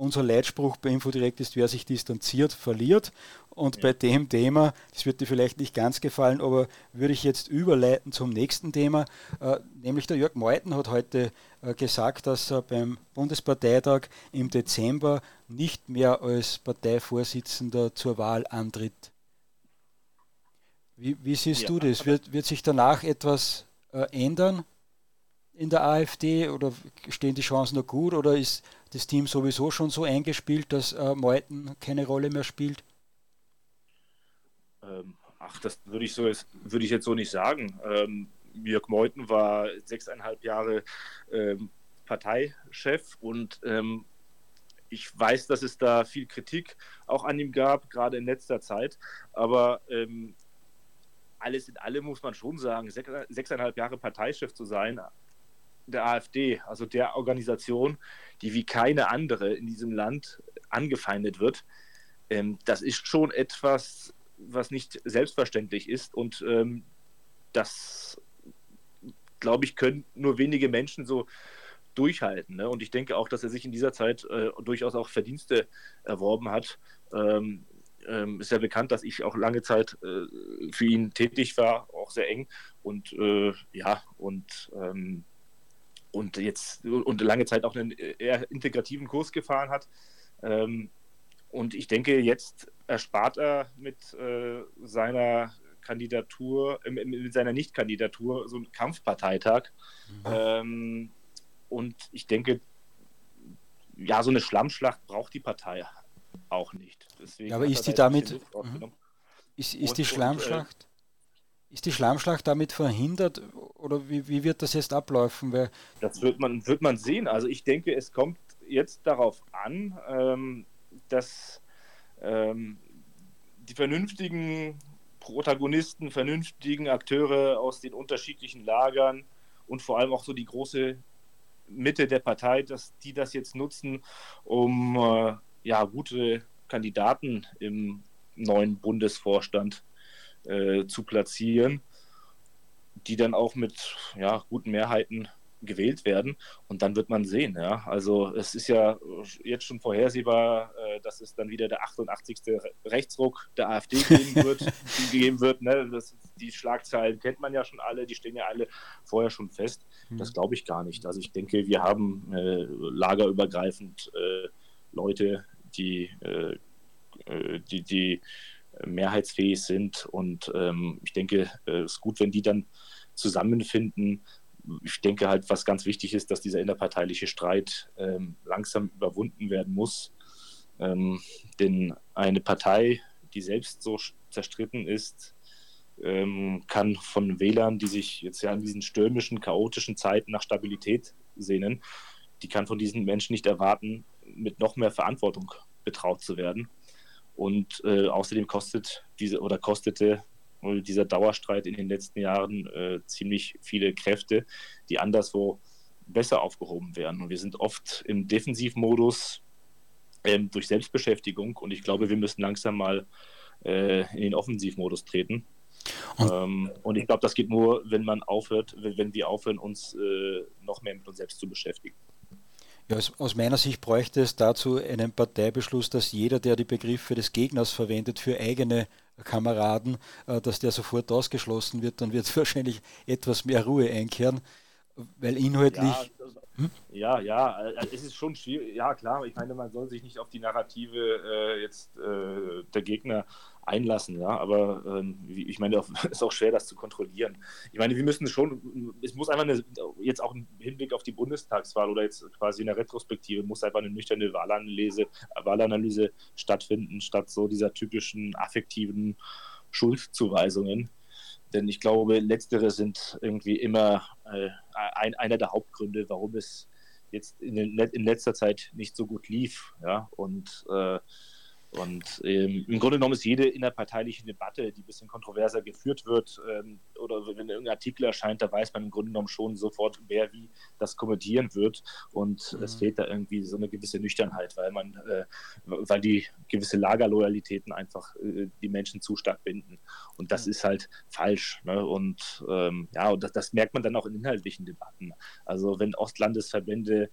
unser Leitspruch bei Infodirect ist, wer sich distanziert, verliert. Und ja. bei dem Thema, das wird dir vielleicht nicht ganz gefallen, aber würde ich jetzt überleiten zum nächsten Thema. Äh, nämlich der Jörg Meuthen hat heute äh, gesagt, dass er beim Bundesparteitag im Dezember nicht mehr als Parteivorsitzender zur Wahl antritt. Wie, wie siehst ja, du das? Wird, wird sich danach etwas äh, ändern in der AfD oder stehen die Chancen noch gut oder ist das Team sowieso schon so eingespielt, dass äh, Meuthen keine Rolle mehr spielt? Ähm, ach, das würde ich so jetzt, würde ich jetzt so nicht sagen. Ähm, Jörg Meuthen war sechseinhalb Jahre ähm, Parteichef und ähm, ich weiß, dass es da viel Kritik auch an ihm gab, gerade in letzter Zeit. Aber ähm, alles in allem muss man schon sagen, sechseinhalb Jahre Parteichef zu sein der AfD, also der Organisation, die wie keine andere in diesem Land angefeindet wird, ähm, das ist schon etwas, was nicht selbstverständlich ist und ähm, das, glaube ich, können nur wenige Menschen so durchhalten. Ne? Und ich denke auch, dass er sich in dieser Zeit äh, durchaus auch Verdienste erworben hat. Ähm, ähm, ist ja bekannt, dass ich auch lange Zeit äh, für ihn tätig war, auch sehr eng. Und äh, ja, und, ähm, und jetzt und lange Zeit auch einen eher integrativen Kurs gefahren hat. Ähm, und ich denke, jetzt erspart er mit äh, seiner Kandidatur, äh, mit seiner Nichtkandidatur so einen Kampfparteitag. Mhm. Ähm, und ich denke, ja, so eine Schlammschlacht braucht die Partei auch nicht. Deswegen aber ist die damit, mhm. ist, ist und, die Schlammschlacht, und, äh, ist die Schlammschlacht damit verhindert oder wie, wie wird das jetzt ablaufen? Weil, das wird man, wird man sehen. Also ich denke, es kommt jetzt darauf an, ähm, dass ähm, die vernünftigen Protagonisten, vernünftigen Akteure aus den unterschiedlichen Lagern und vor allem auch so die große Mitte der Partei, dass die das jetzt nutzen, um äh, ja, gute Kandidaten im neuen Bundesvorstand äh, zu platzieren, die dann auch mit ja, guten Mehrheiten gewählt werden. Und dann wird man sehen. Ja? Also es ist ja jetzt schon vorhersehbar, äh, dass es dann wieder der 88. Rechtsruck der AfD geben [laughs] wird. geben wird ne? das, die Schlagzeilen kennt man ja schon alle, die stehen ja alle vorher schon fest. Mhm. Das glaube ich gar nicht. Also ich denke, wir haben äh, lagerübergreifend äh, Leute, die, äh, äh, die, die mehrheitsfähig sind. Und ähm, ich denke, es ist gut, wenn die dann zusammenfinden. Ich denke halt, was ganz wichtig ist, dass dieser innerparteiliche Streit ähm, langsam überwunden werden muss. Ähm, denn eine Partei, die selbst so zerstritten ist, kann von Wählern, die sich jetzt ja in diesen stürmischen, chaotischen Zeiten nach Stabilität sehnen, die kann von diesen Menschen nicht erwarten, mit noch mehr Verantwortung betraut zu werden. Und äh, außerdem kostet diese oder kostete dieser Dauerstreit in den letzten Jahren äh, ziemlich viele Kräfte, die anderswo besser aufgehoben werden. Und wir sind oft im Defensivmodus ähm, durch Selbstbeschäftigung und ich glaube, wir müssen langsam mal äh, in den Offensivmodus treten. Und, ähm, und ich glaube, das geht nur, wenn man aufhört, wenn wir aufhören, uns äh, noch mehr mit uns selbst zu beschäftigen. Ja, aus, meiner Sicht bräuchte es dazu einen Parteibeschluss, dass jeder, der die Begriffe des Gegners verwendet für eigene Kameraden, äh, dass der sofort ausgeschlossen wird, dann wird [laughs] wahrscheinlich etwas mehr Ruhe einkehren, weil inhaltlich. Ja? Ja, ja, äh, es ist schon schwierig. Ja, klar, ich meine, man soll sich nicht auf die Narrative äh, jetzt äh, der Gegner einlassen, ja, aber ähm, ich meine, [laughs] es ist auch schwer, das zu kontrollieren. Ich meine, wir müssen schon, es muss einfach eine, jetzt auch im Hinblick auf die Bundestagswahl oder jetzt quasi in der Retrospektive, muss einfach eine nüchterne Wahlanalyse, Wahlanalyse stattfinden, statt so dieser typischen affektiven Schuldzuweisungen. Denn ich glaube, letztere sind irgendwie immer äh, ein, einer der Hauptgründe, warum es jetzt in, den, in letzter Zeit nicht so gut lief. Ja? Und äh, und ähm, im Grunde genommen ist jede innerparteiliche Debatte, die ein bisschen kontroverser geführt wird, ähm, oder wenn irgendein Artikel erscheint, da weiß man im Grunde genommen schon sofort, wer wie das kommentieren wird. Und mhm. es fehlt da irgendwie so eine gewisse Nüchternheit, weil man, äh, weil die gewisse Lagerloyalitäten einfach äh, die Menschen zu stark binden. Und das mhm. ist halt falsch. Ne? Und ähm, ja, und das, das merkt man dann auch in inhaltlichen Debatten. Also wenn Ostlandesverbände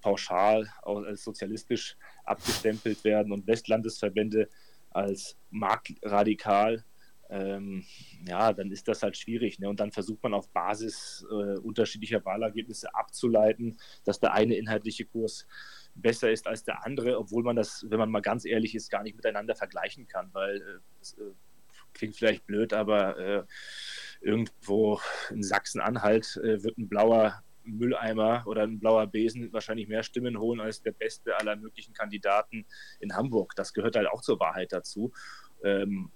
pauschal als sozialistisch abgestempelt werden und Westlandesverbände als marktradikal, ähm, ja, dann ist das halt schwierig. Ne? Und dann versucht man auf Basis äh, unterschiedlicher Wahlergebnisse abzuleiten, dass der eine inhaltliche Kurs besser ist als der andere, obwohl man das, wenn man mal ganz ehrlich ist, gar nicht miteinander vergleichen kann, weil äh, das, äh, klingt vielleicht blöd, aber äh, irgendwo in Sachsen-Anhalt äh, wird ein blauer Mülleimer oder ein blauer Besen wahrscheinlich mehr Stimmen holen als der beste aller möglichen Kandidaten in Hamburg. Das gehört halt auch zur Wahrheit dazu. Ähm,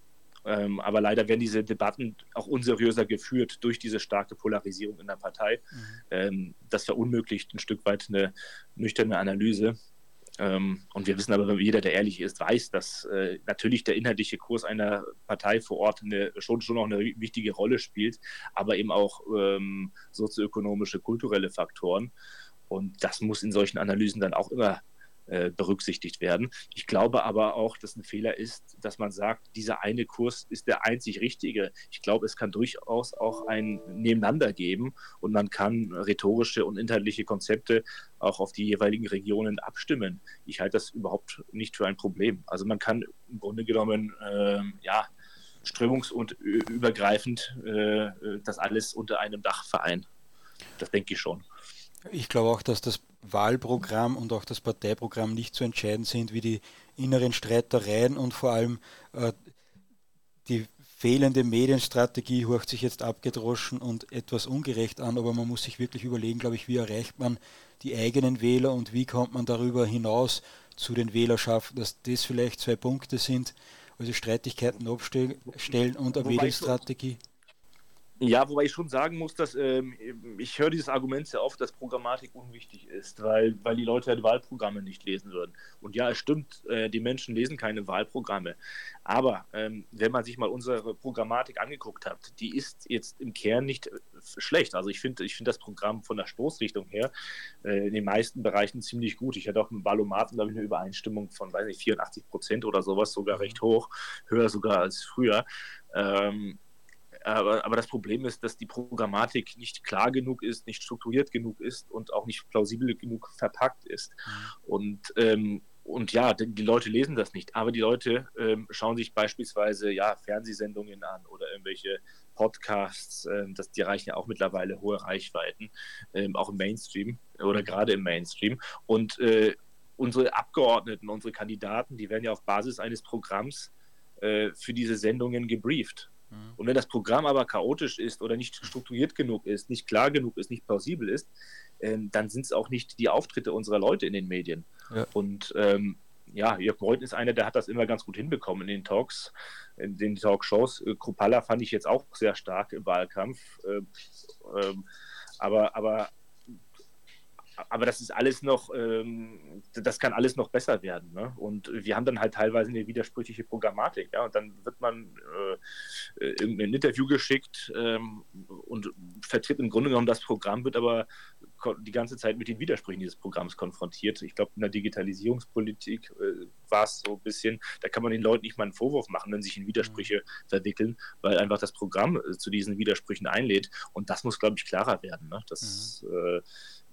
ähm, aber leider werden diese Debatten auch unseriöser geführt durch diese starke Polarisierung in der Partei. Mhm. Ähm, das verunmöglicht ein Stück weit eine nüchterne Analyse. Ähm, und wir wissen aber, jeder, der ehrlich ist, weiß, dass äh, natürlich der inhaltliche Kurs einer Partei vor Ort eine, schon, schon auch eine wichtige Rolle spielt, aber eben auch ähm, sozioökonomische, kulturelle Faktoren. Und das muss in solchen Analysen dann auch immer äh, berücksichtigt werden. Ich glaube aber auch, dass ein Fehler ist, dass man sagt, dieser eine Kurs ist der einzig richtige. Ich glaube, es kann durchaus auch ein Nebeneinander geben und man kann rhetorische und inhaltliche Konzepte auch auf die jeweiligen Regionen abstimmen. Ich halte das überhaupt nicht für ein Problem. Also man kann im Grunde genommen, äh, ja, strömungs- und übergreifend äh, das alles unter einem Dach vereinen. Das denke ich schon. Ich glaube auch, dass das Wahlprogramm und auch das Parteiprogramm nicht so entscheidend sind wie die inneren Streitereien und vor allem äh, die fehlende Medienstrategie hört sich jetzt abgedroschen und etwas ungerecht an, aber man muss sich wirklich überlegen, glaube ich, wie erreicht man die eigenen Wähler und wie kommt man darüber hinaus zu den Wählerschaften, dass das vielleicht zwei Punkte sind, also Streitigkeiten abstellen und eine Medienstrategie. Ja, wobei ich schon sagen muss, dass ähm, ich höre dieses Argument sehr oft, dass Programmatik unwichtig ist, weil, weil die Leute halt Wahlprogramme nicht lesen würden. Und ja, es stimmt, äh, die Menschen lesen keine Wahlprogramme. Aber ähm, wenn man sich mal unsere Programmatik angeguckt hat, die ist jetzt im Kern nicht äh, schlecht. Also ich finde ich find das Programm von der Stoßrichtung her äh, in den meisten Bereichen ziemlich gut. Ich hatte auch mit Ballomaten, glaube ich, eine Übereinstimmung von, weiß nicht, 84 Prozent oder sowas, sogar recht hoch, höher sogar als früher. Ähm, aber, aber das Problem ist, dass die Programmatik nicht klar genug ist, nicht strukturiert genug ist und auch nicht plausibel genug verpackt ist. Mhm. Und ähm, und ja, die Leute lesen das nicht, aber die Leute ähm, schauen sich beispielsweise ja Fernsehsendungen an oder irgendwelche Podcasts, ähm, das, die erreichen ja auch mittlerweile hohe Reichweiten, ähm, auch im Mainstream oder gerade im Mainstream. Und äh, unsere Abgeordneten, unsere Kandidaten, die werden ja auf Basis eines Programms äh, für diese Sendungen gebrieft. Mhm. Und wenn das Programm aber chaotisch ist oder nicht strukturiert genug ist, nicht klar genug ist, nicht plausibel ist, ähm, dann sind es auch nicht die Auftritte unserer Leute in den Medien. Ja. Und ähm, ja, Jörg Meuthen ist einer, der hat das immer ganz gut hinbekommen in den Talks, in den Talkshows. Äh, Krupalla fand ich jetzt auch sehr stark im Wahlkampf. Äh, ähm, aber, aber aber das ist alles noch, ähm, das kann alles noch besser werden. Ne? Und wir haben dann halt teilweise eine widersprüchliche Programmatik. Ja? Und dann wird man äh, äh irgendein Interview geschickt ähm, und vertritt im Grunde genommen das Programm, wird aber die ganze Zeit mit den Widersprüchen dieses Programms konfrontiert. Ich glaube, in der Digitalisierungspolitik äh, war es so ein bisschen, da kann man den Leuten nicht mal einen Vorwurf machen, wenn sie sich in Widersprüche mhm. verwickeln, weil einfach das Programm äh, zu diesen Widersprüchen einlädt. Und das muss, glaube ich, klarer werden. Ne? Das, mhm. äh,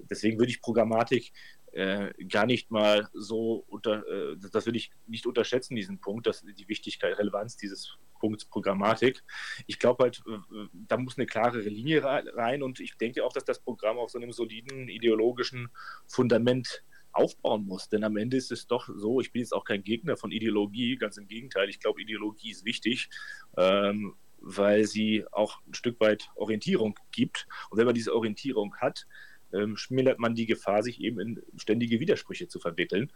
deswegen würde ich Programmatik äh, gar nicht mal so unter, äh, das will ich nicht unterschätzen, diesen Punkt, dass die Wichtigkeit, Relevanz dieses Punkts Programmatik. Ich glaube halt, da muss eine klarere Linie rein und ich denke auch, dass das Programm auf so einem soliden ideologischen Fundament aufbauen muss. Denn am Ende ist es doch so, ich bin jetzt auch kein Gegner von Ideologie, ganz im Gegenteil, ich glaube, Ideologie ist wichtig. Ähm, weil sie auch ein Stück weit Orientierung gibt. Und wenn man diese Orientierung hat, ähm, schmälert man die Gefahr, sich eben in ständige Widersprüche zu verwickeln.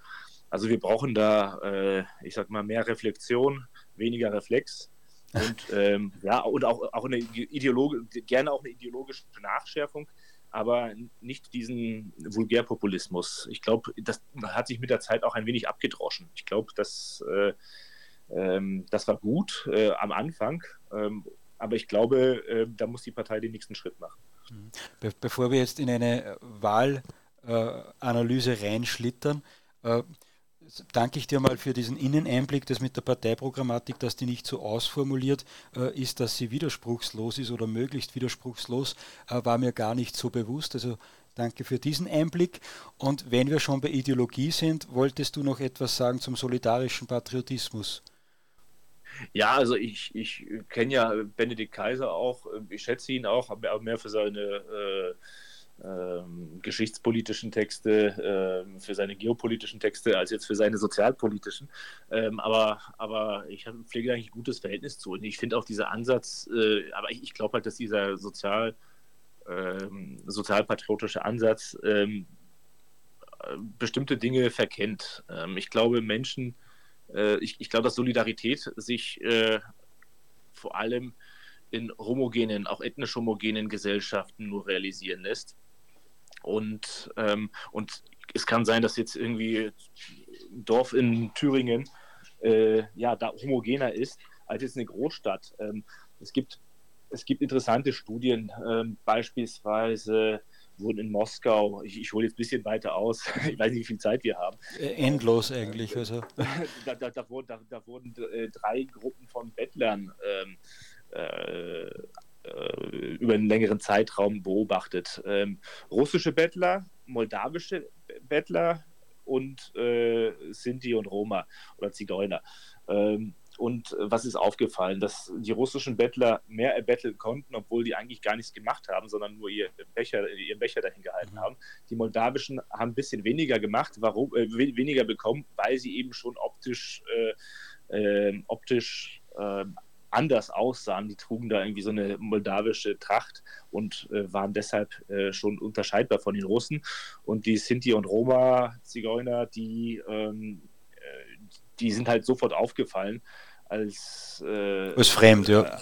Also wir brauchen da, äh, ich sag mal, mehr Reflexion, weniger Reflex und [laughs] ähm, ja, und auch, auch eine Ideologe, gerne auch eine ideologische Nachschärfung, aber nicht diesen Vulgärpopulismus. Ich glaube, das hat sich mit der Zeit auch ein wenig abgedroschen. Ich glaube, das, äh, ähm, das war gut äh, am Anfang, ähm, aber ich glaube, äh, da muss die Partei den nächsten Schritt machen. Be bevor wir jetzt in eine Wahlanalyse äh, reinschlittern, äh, danke ich dir mal für diesen Inneneinblick, das mit der Parteiprogrammatik, dass die nicht so ausformuliert äh, ist, dass sie widerspruchslos ist oder möglichst widerspruchslos, äh, war mir gar nicht so bewusst. Also danke für diesen Einblick. Und wenn wir schon bei Ideologie sind, wolltest du noch etwas sagen zum solidarischen Patriotismus? Ja, also ich, ich kenne ja Benedikt Kaiser auch, ich schätze ihn auch, aber mehr für seine äh, ähm, geschichtspolitischen Texte, ähm, für seine geopolitischen Texte, als jetzt für seine sozialpolitischen. Ähm, aber, aber ich hab, pflege eigentlich ein gutes Verhältnis zu. Und ich finde auch dieser Ansatz, äh, aber ich, ich glaube halt, dass dieser sozial, ähm, sozialpatriotische Ansatz ähm, bestimmte Dinge verkennt. Ähm, ich glaube, Menschen, äh, ich, ich glaube, dass Solidarität sich äh, vor allem in homogenen, auch ethnisch homogenen Gesellschaften nur realisieren lässt. Und, ähm, und es kann sein, dass jetzt irgendwie ein Dorf in Thüringen äh, ja, da homogener ist als jetzt eine Großstadt. Ähm, es, gibt, es gibt interessante Studien, ähm, beispielsweise wurden in Moskau, ich, ich hole jetzt ein bisschen weiter aus, [laughs] ich weiß nicht, wie viel Zeit wir haben. Äh, endlos eigentlich. Also. [laughs] da, da, da, wurden, da, wurden äh, drei Gruppen von Bettlern ähm, äh, äh, über einen längeren Zeitraum beobachtet. Ähm, russische Bettler, moldawische Bettler und äh, Sinti und Roma oder Zigeuner. Ähm, und was ist aufgefallen? Dass die russischen Bettler mehr erbetteln konnten, obwohl die eigentlich gar nichts gemacht haben, sondern nur ihr Becher, ihren Becher dahin gehalten mhm. haben. Die moldawischen haben ein bisschen weniger gemacht, warum, äh, weniger bekommen, weil sie eben schon optisch, äh, äh, optisch ähm, anders aussahen. Die trugen da irgendwie so eine moldawische Tracht und äh, waren deshalb äh, schon unterscheidbar von den Russen. Und die Sinti und Roma-Zigeuner, die, ähm, äh, die sind halt sofort aufgefallen als, äh, als fremd, ja. Äh,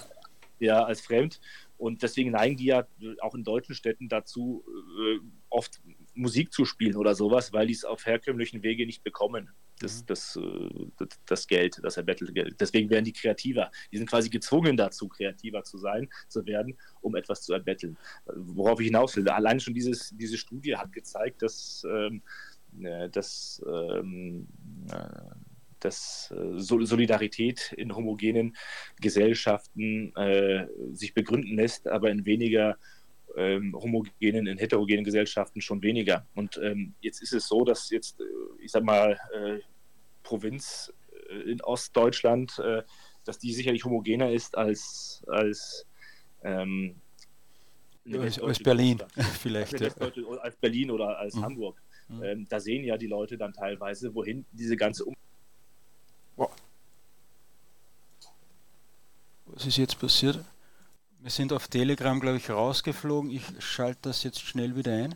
ja, als fremd. Und deswegen neigen die ja auch in deutschen Städten dazu, äh, oft Musik zu spielen oder sowas, weil die es auf herkömmlichen Wege nicht bekommen das, mhm. das, äh, das, das Geld, das Erbettelte Deswegen werden die kreativer. Die sind quasi gezwungen dazu, kreativer zu sein, zu werden, um etwas zu erbetteln. Worauf ich hinaus will, allein schon dieses, diese Studie hat gezeigt, dass, ähm, äh, dass, ähm, äh, dass Solidarität in homogenen Gesellschaften äh, sich begründen lässt, aber in weniger ähm, homogenen, in heterogenen Gesellschaften schon weniger. Und ähm, jetzt ist es so, dass jetzt, ich sag mal, äh, Provinz äh, in Ostdeutschland, äh, dass die sicherlich homogener ist als, als, ähm, als, Berlin [laughs] vielleicht. Als, Berlin oder als mhm. Hamburg. Mhm. Ähm, da sehen ja die Leute dann teilweise, wohin diese ganze um Was ist jetzt passiert? Wir sind auf Telegram, glaube ich, rausgeflogen. Ich schalte das jetzt schnell wieder ein.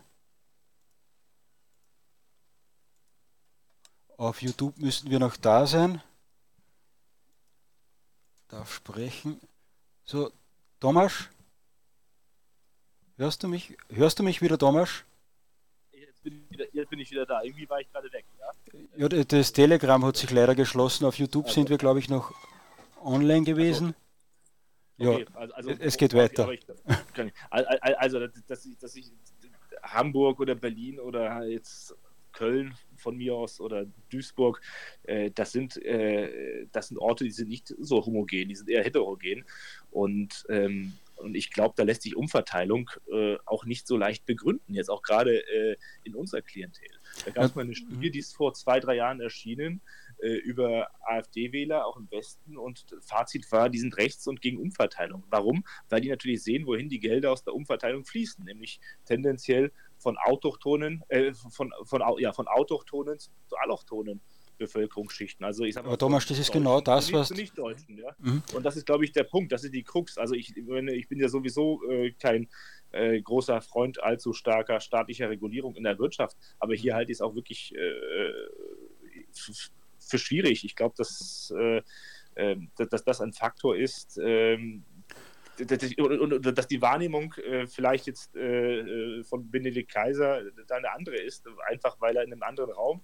Auf YouTube müssten wir noch da sein. Darf sprechen. So, Thomas? Hörst du mich? Hörst du mich wieder, Thomas? Jetzt bin ich wieder, jetzt bin ich wieder da. Irgendwie war ich gerade weg, ja? ja? das Telegram hat sich leider geschlossen. Auf YouTube also. sind wir, glaube ich, noch online gewesen. Also. Okay, ja, also, also, es geht weiter. Ich, also, dass ich, dass ich Hamburg oder Berlin oder jetzt Köln von mir aus oder Duisburg, äh, das, sind, äh, das sind Orte, die sind nicht so homogen, die sind eher heterogen. Und, ähm, und ich glaube, da lässt sich Umverteilung äh, auch nicht so leicht begründen, jetzt auch gerade äh, in unserer Klientel. Da gab es mal eine Studie, die ist vor zwei, drei Jahren erschienen äh, über AfD-Wähler, auch im Westen. Und Fazit war, die sind rechts und gegen Umverteilung. Warum? Weil die natürlich sehen, wohin die Gelder aus der Umverteilung fließen, nämlich tendenziell von autochthonen, äh, von, von, ja, von autochthonen zu allochtonen Bevölkerungsschichten. Also ich sag mal, Aber Thomas, das ist genau das, was. Nicht Deutschen, ja? Mhm. Und das ist, glaube ich, der Punkt, das ist die Krux. Also ich, ich bin ja sowieso äh, kein äh, großer Freund allzu starker staatlicher Regulierung in der Wirtschaft, aber hier halte ich es auch wirklich äh, für schwierig. Ich glaube, dass, äh, ähm, dass das ein Faktor ist, ähm, dass die Wahrnehmung äh, vielleicht jetzt äh, äh, von Benedikt Kaiser da eine andere ist, einfach weil er in einem anderen Raum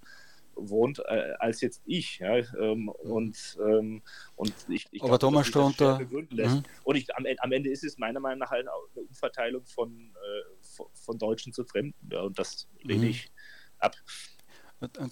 wohnt äh, als jetzt ich. Ja? Ähm, und, ähm, und ich, ich Aber glaub, Thomas Stonter. Mhm. Und ich, am, am, Ende ist es meiner Meinung nach halt eine Umverteilung von, äh, von, von, Deutschen zu Fremden. Ja? Und das lehne mhm. ich ab.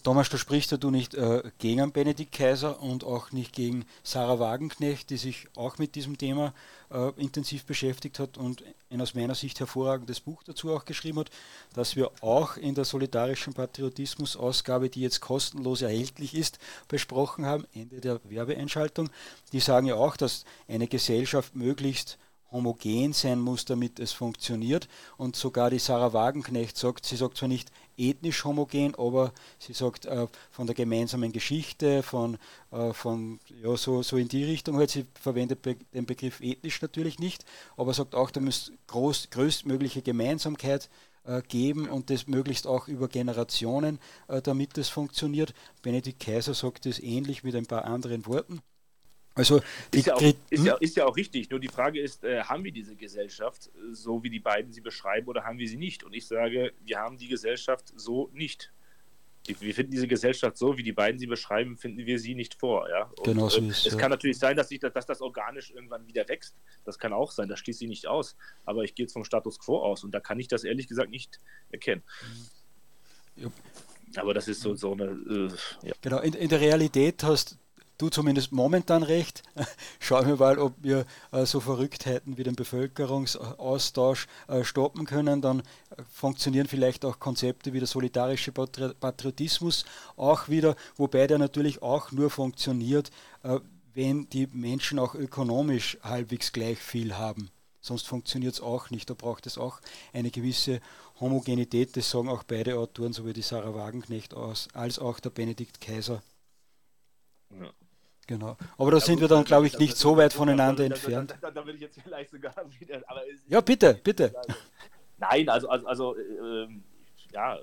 Thomas, du sprichst ja du nicht äh, gegen Benedikt Kaiser und auch nicht gegen Sarah Wagenknecht, die sich auch mit diesem Thema äh, intensiv beschäftigt hat und ein aus meiner Sicht hervorragendes Buch dazu auch geschrieben hat, das wir auch in der solidarischen Patriotismus-Ausgabe, die jetzt kostenlos erhältlich ist, besprochen haben, Ende der Werbeeinschaltung. Die sagen ja auch, dass eine Gesellschaft möglichst homogen sein muss, damit es funktioniert. Und sogar die Sarah Wagenknecht sagt, sie sagt zwar nicht ethnisch homogen, aber sie sagt äh, von der gemeinsamen Geschichte, von, äh, von ja, so, so in die Richtung halt. Sie verwendet be den Begriff ethnisch natürlich nicht, aber sagt auch, da muss groß, größtmögliche Gemeinsamkeit äh, geben und das möglichst auch über Generationen, äh, damit das funktioniert. Benedikt Kaiser sagt das ähnlich mit ein paar anderen Worten. Also ist ja, auch, ist, ja, ist ja, auch, richtig. Nur die Frage ist, äh, haben wir diese Gesellschaft äh, so, wie die beiden sie beschreiben, oder haben wir sie nicht? Und ich sage, wir haben die Gesellschaft so nicht. Wir finden diese Gesellschaft so, wie die beiden sie beschreiben, finden wir sie nicht vor. Ja? Und, genau so äh, ist es. Es kann natürlich sein, dass, ich, dass das organisch irgendwann wieder wächst. Das kann auch sein, das schließt sie nicht aus. Aber ich gehe jetzt vom Status quo aus und da kann ich das ehrlich gesagt nicht erkennen. Ja. Aber das ist so, so eine. Äh, ja. Genau, in, in der Realität hast du zumindest momentan recht. [laughs] Schauen wir mal, ob wir äh, so Verrücktheiten wie den Bevölkerungsaustausch äh, stoppen können. Dann äh, funktionieren vielleicht auch Konzepte wie der solidarische Patri Patriotismus auch wieder, wobei der natürlich auch nur funktioniert, äh, wenn die Menschen auch ökonomisch halbwegs gleich viel haben. Sonst funktioniert es auch nicht. Da braucht es auch eine gewisse Homogenität. Das sagen auch beide Autoren, sowohl die Sarah Wagenknecht als auch der Benedikt Kaiser. Ja. Genau. Aber da ja, sind gut, wir dann, glaube ich, nicht so weit voneinander entfernt. Da, da, würde ich jetzt vielleicht sogar [laughs] wieder. ja, bitte, bitte. Nein, also, also, also äh, ja, äh,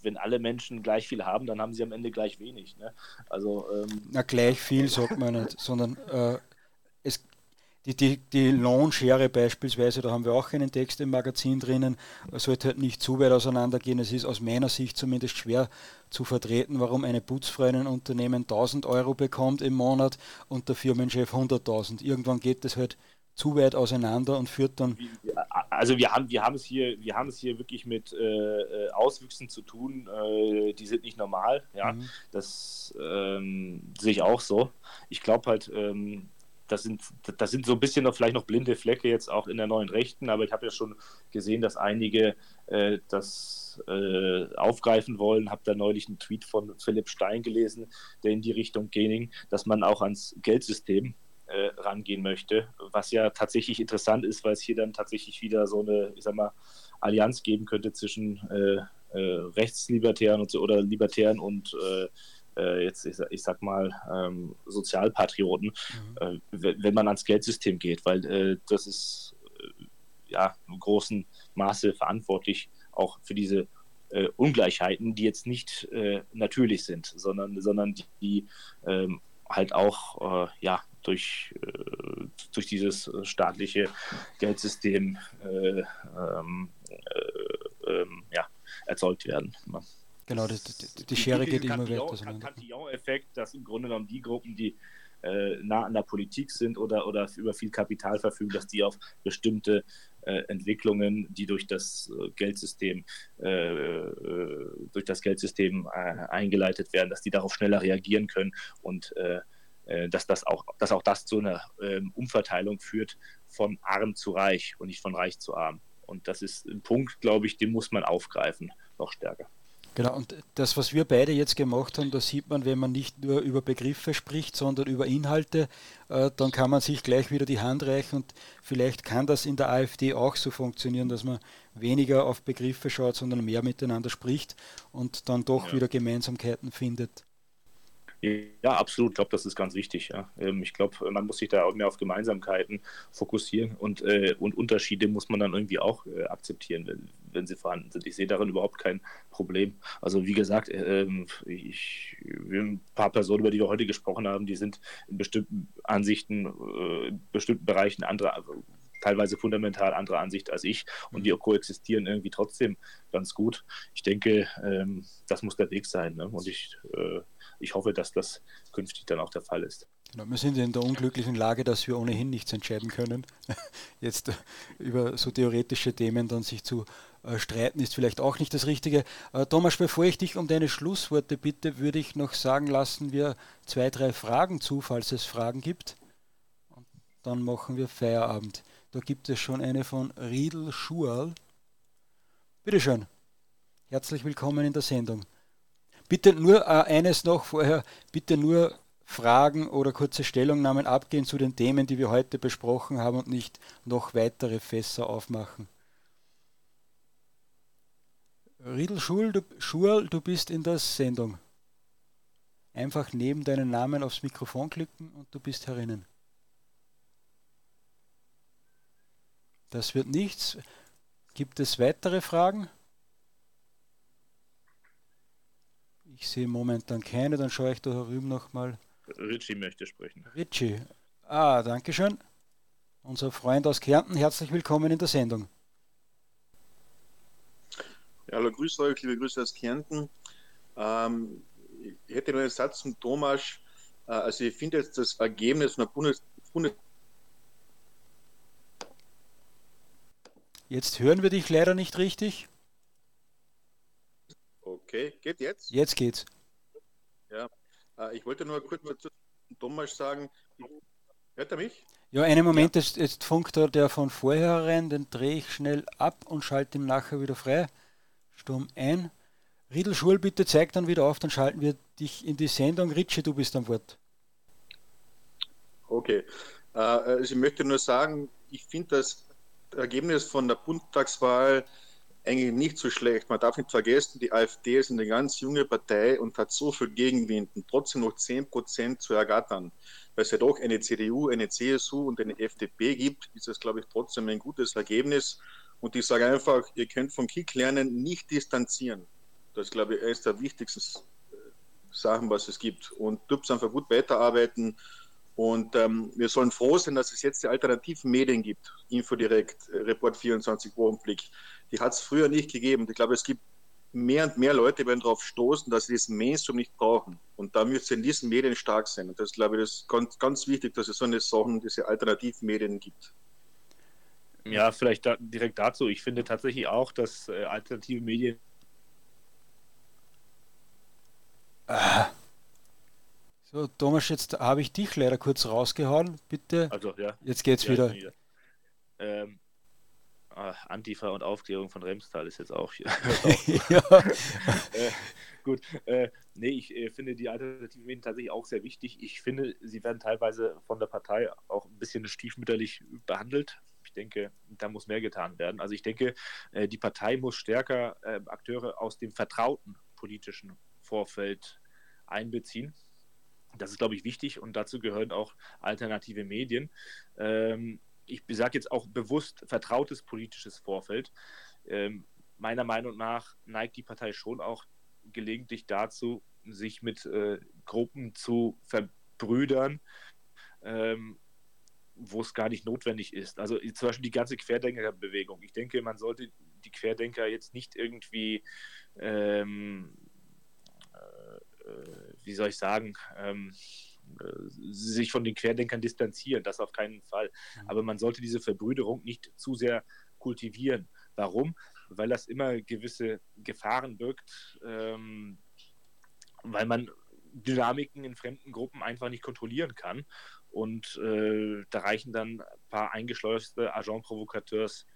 wenn alle Menschen gleich viel haben, dann haben sie am Ende gleich wenig. Ne? Also, ähm, Na, gleich viel sagt man nicht, sondern äh, die, die, die Lohnschere beispielsweise, da haben wir auch einen Text im Magazin drinnen, sollte halt nicht zu weit auseinandergehen. Es ist aus meiner Sicht zumindest schwer zu vertreten, warum eine Putzfrau in einem Unternehmen 1000 Euro bekommt im Monat und der Firmenchef 100.000. Irgendwann geht das halt zu weit auseinander und führt dann. Also wir haben, wir haben es hier, wir haben es hier wirklich mit äh, Auswüchsen zu tun, äh, die sind nicht normal. Ja, mhm. das ähm, sehe ich auch so. Ich glaube halt, ähm, das sind, das sind so ein bisschen noch vielleicht noch blinde Flecke jetzt auch in der neuen Rechten, aber ich habe ja schon gesehen, dass einige äh, das äh, aufgreifen wollen. Habe da neulich einen Tweet von Philipp Stein gelesen, der in die Richtung ging, dass man auch ans Geldsystem äh, rangehen möchte, was ja tatsächlich interessant ist, weil es hier dann tatsächlich wieder so eine, ich sag mal, Allianz geben könnte zwischen äh, äh, Rechtslibertären und oder Libertären und äh, jetzt, ich, ich, sag mal, ähm, Sozialpatrioten, mhm. äh, wenn man ans Geldsystem geht, weil äh, das ist äh, ja im großen Maße verantwortlich auch für diese äh, Ungleichheiten, die jetzt nicht äh, natürlich sind, sondern, sondern die, die ähm, halt auch ja, durch, durch dieses staatliche Geldsystem ähm, ähm, ja, erzeugt werden. Genau, die, die, die Schere geht immer weiter. Cantillon-Effekt, dass im Grunde genommen die Gruppen, die äh, nah an der Politik sind oder, oder über viel Kapital verfügen, dass die auf bestimmte äh, Entwicklungen, die durch das äh, Geldsystem, äh, äh, durch das Geldsystem äh, eingeleitet werden, dass die darauf schneller reagieren können und dass das auch, dass auch das zu einer ähm, Umverteilung führt von arm zu reich und nicht von reich zu arm. Und das ist ein Punkt, glaube ich, den muss man aufgreifen, noch stärker. Genau, und das, was wir beide jetzt gemacht haben, da sieht man, wenn man nicht nur über Begriffe spricht, sondern über Inhalte, äh, dann kann man sich gleich wieder die Hand reichen und vielleicht kann das in der AfD auch so funktionieren, dass man weniger auf Begriffe schaut, sondern mehr miteinander spricht und dann doch ja. wieder Gemeinsamkeiten findet. Ja, absolut. Ich glaube, das ist ganz wichtig. Ja. Ähm, ich glaube, man muss sich da auch mehr auf Gemeinsamkeiten fokussieren und, äh, und Unterschiede muss man dann irgendwie auch äh, akzeptieren, wenn, sie vorhanden sind. Ich sehe darin überhaupt kein Problem. Also wie gesagt, äh, ich, ein paar Personen, über die wir heute gesprochen haben, die sind in bestimmten Ansichten, äh, in bestimmten Bereichen andere also teilweise fundamental andere Ansicht als ich und die mhm. koexistieren irgendwie trotzdem ganz gut. Ich denke, ähm, das muss der Weg sein. Ne? Und ich, äh, ich hoffe, dass das künftig dann auch der Fall ist. Genau, wir sind in der unglücklichen Lage, dass wir ohnehin nichts entscheiden können. [laughs] Jetzt äh, über so theoretische Themen dann sich zu äh, streiten, ist vielleicht auch nicht das Richtige. Äh, Thomas, bevor ich dich um deine Schlussworte bitte, würde ich noch sagen, lassen wir zwei, drei Fragen zu, falls es Fragen gibt. Und dann machen wir Feierabend. Da gibt es schon eine von Riedel Schual. Bitte schön. Herzlich willkommen in der Sendung. Bitte nur äh, eines noch vorher, bitte nur Fragen oder kurze Stellungnahmen abgehen zu den Themen, die wir heute besprochen haben und nicht noch weitere Fässer aufmachen. Riedel Schul, du, Schul, du bist in der Sendung. Einfach neben deinen Namen aufs Mikrofon klicken und du bist herinnen. Das wird nichts. Gibt es weitere Fragen? Ich sehe momentan keine, dann schaue ich da drüben nochmal. Richie möchte sprechen. Richie. Ah, danke schön. Unser Freund aus Kärnten, herzlich willkommen in der Sendung. Ja, hallo, grüß euch, liebe Grüße aus Kärnten. Ähm, ich hätte nur einen Satz zum Thomas. Äh, also ich finde jetzt das Ergebnis von der Bundes, Bundes Jetzt hören wir dich leider nicht richtig. Okay, geht jetzt? Jetzt geht's. Ja, ich wollte nur kurz zu Thomas sagen. Hört er mich? Ja, einen Moment, ja. Jetzt, jetzt funkt er der von vorher rein, den drehe ich schnell ab und schalte ihn nachher wieder frei. Sturm ein. Riedel Schul, bitte zeig dann wieder auf, dann schalten wir dich in die Sendung. Ritsche, du bist am Wort. Okay. Äh, also ich möchte nur sagen, ich finde das Ergebnis von der Bundestagswahl eigentlich nicht so schlecht. Man darf nicht vergessen, die AfD ist eine ganz junge Partei und hat so viel Gegenwind und trotzdem noch 10 Prozent zu ergattern. Weil es ja doch eine CDU, eine CSU und eine FDP gibt, ist das, glaube ich, trotzdem ein gutes Ergebnis. Und ich sage einfach, ihr könnt vom Krieg lernen, nicht distanzieren. Das ist, glaube ich, eines der wichtigsten äh, Sachen, was es gibt. Und dürft einfach gut weiterarbeiten und ähm, wir sollen froh sein, dass es jetzt die alternativen Medien gibt. Infodirekt, äh, Report 24, Wochenblick. Die hat es früher nicht gegeben. Ich glaube, es gibt mehr und mehr Leute, die werden darauf stoßen, dass sie diesen Mainstream nicht brauchen. Und da müsste in diesen Medien stark sein. Und das glaube ich, das ist ganz, ganz wichtig, dass es so eine Sachen, diese alternativen Medien gibt. Ja, vielleicht da, direkt dazu. Ich finde tatsächlich auch, dass äh, alternative Medien. Ah. So, Thomas, jetzt habe ich dich leider kurz rausgehauen. Bitte. Also, ja. Jetzt geht's ja, wieder. wieder. Ähm, ah, Antifa und Aufklärung von Remstal ist jetzt auch hier. [laughs] [laughs] äh, gut. Äh, nee, ich äh, finde die alternativen Medien tatsächlich auch sehr wichtig. Ich finde, sie werden teilweise von der Partei auch ein bisschen stiefmütterlich behandelt. Ich Ich denke, da muss mehr getan werden. Also ich denke, äh, die Partei muss stärker äh, Akteure aus dem vertrauten politischen Vorfeld einbeziehen. Das ist, glaube ich, wichtig und dazu gehören auch alternative Medien. Ähm, ich sage jetzt auch bewusst vertrautes politisches Vorfeld. Ähm, meiner Meinung nach neigt die Partei schon auch gelegentlich dazu, sich mit äh, Gruppen zu verbrüdern, ähm, wo es gar nicht notwendig ist. Also zum Beispiel die ganze Querdenkerbewegung. Ich denke, man sollte die Querdenker jetzt nicht irgendwie, ähm, äh, äh wie soll ich sagen, ähm, äh, sich von den Querdenkern distanzieren, das auf keinen Fall. Mhm. Aber man sollte diese Verbrüderung nicht zu sehr kultivieren. Warum? Weil das immer gewisse Gefahren birgt, ähm, weil man Dynamiken in fremden Gruppen einfach nicht kontrollieren kann. Und äh, da reichen dann ein paar eingeschleuste Agent Provocateurs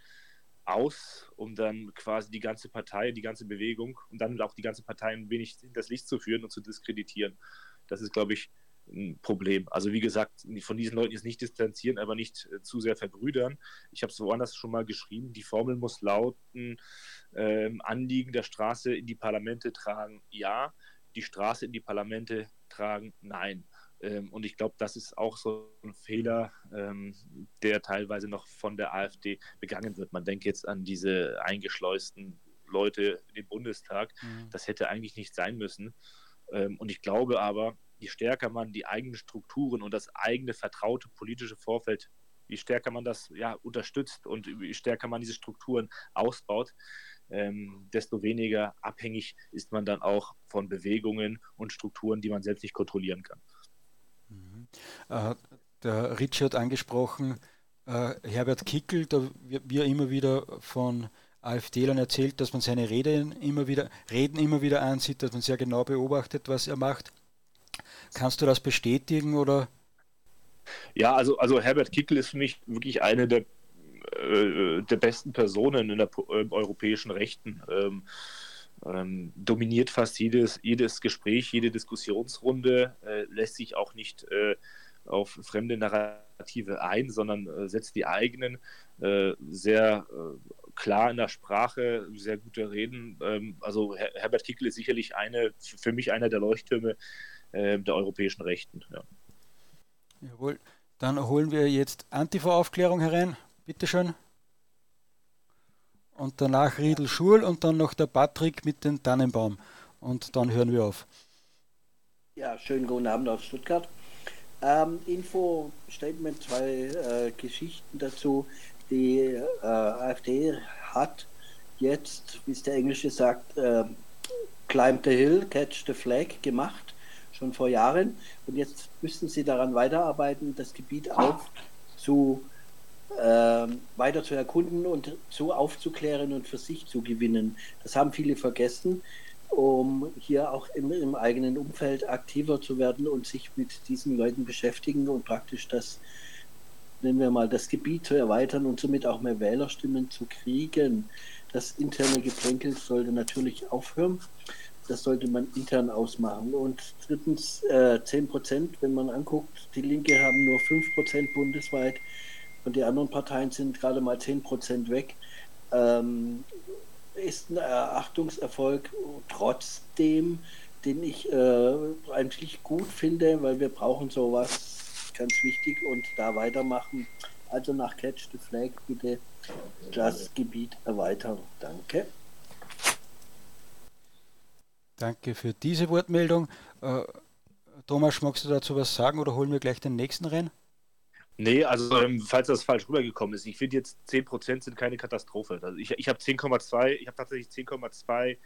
aus, um dann quasi die ganze Partei, die ganze Bewegung und dann auch die ganze Partei ein wenig in das Licht zu führen und zu diskreditieren. Das ist, glaube ich, ein Problem. Also wie gesagt, von diesen Leuten jetzt nicht distanzieren, aber nicht äh, zu sehr verbrüdern. Ich habe es woanders schon mal geschrieben. Die Formel muss lauten, ähm, Anliegen der Straße in die Parlamente tragen ja, die Straße in die Parlamente tragen nein. Ähm, und ich glaube, das ist auch so ein Fehler, ähm, der teilweise noch von der AfD begangen wird. Man denkt jetzt an diese eingeschleusten Leute in den Bundestag. Mhm. Das hätte eigentlich nicht sein müssen. Ähm, und ich glaube aber, je stärker man die eigenen Strukturen und das eigene vertraute politische Vorfeld, je stärker man das ja, unterstützt und je stärker man diese Strukturen ausbaut, ähm, desto weniger abhängig ist man dann auch von Bewegungen und Strukturen, die man selbst nicht kontrollieren kann. Mhm. Äh, der Richard angesprochen, äh, Herbert Kickel, da wir immer wieder von AfD-Lern erzählt, dass man seine Reden immer wieder, Reden immer wieder ansieht, dass man sehr genau beobachtet, was er macht. Kannst du das bestätigen oder? Ja, also, also Herbert Kickel ist für mich wirklich eine der, äh, der besten Personen in der äh, europäischen Rechten. Ähm, ähm, dominiert fast jedes, jedes Gespräch, jede Diskussionsrunde, äh, lässt sich auch nicht äh, auf fremde Narrative ein, sondern äh, setzt die eigenen äh, sehr klar in der Sprache, sehr gute Reden. Ähm, also Her Herbert Kickel ist sicherlich eine, für mich einer der Leuchttürme äh, der europäischen Rechten. Ja. Jawohl. Dann holen wir jetzt Antifa-Aufklärung herein. Bitteschön. Und danach Riedel Schul und dann noch der Patrick mit dem Tannenbaum. Und dann hören wir auf. Ja, schönen guten Abend aus Stuttgart. Ähm, Info, Statement, zwei äh, Geschichten dazu. Die äh, AfD hat jetzt, wie es der Englische sagt, äh, Climb the Hill, Catch the Flag gemacht schon vor Jahren. Und jetzt müssten sie daran weiterarbeiten, das Gebiet auch zu äh, weiter zu erkunden und zu aufzuklären und für sich zu gewinnen. Das haben viele vergessen, um hier auch im, im eigenen Umfeld aktiver zu werden und sich mit diesen Leuten beschäftigen und praktisch das, nennen wir mal, das Gebiet zu erweitern und somit auch mehr Wählerstimmen zu kriegen. Das interne Geplänkel sollte natürlich aufhören das sollte man intern ausmachen. Und drittens, äh, 10 Prozent, wenn man anguckt, die Linke haben nur 5 Prozent bundesweit und die anderen Parteien sind gerade mal 10 Prozent weg. Ähm, ist ein Erachtungserfolg trotzdem, den ich äh, eigentlich gut finde, weil wir brauchen sowas ganz wichtig und da weitermachen. Also nach Catch the Flag bitte das Gebiet erweitern. Danke. Danke für diese Wortmeldung. Äh, Thomas, magst du dazu was sagen oder holen wir gleich den nächsten rein? Nee, also ähm, falls das falsch rübergekommen ist, ich finde jetzt 10% sind keine Katastrophe. Also ich, ich habe 10,2, ich habe tatsächlich 10,2 äh,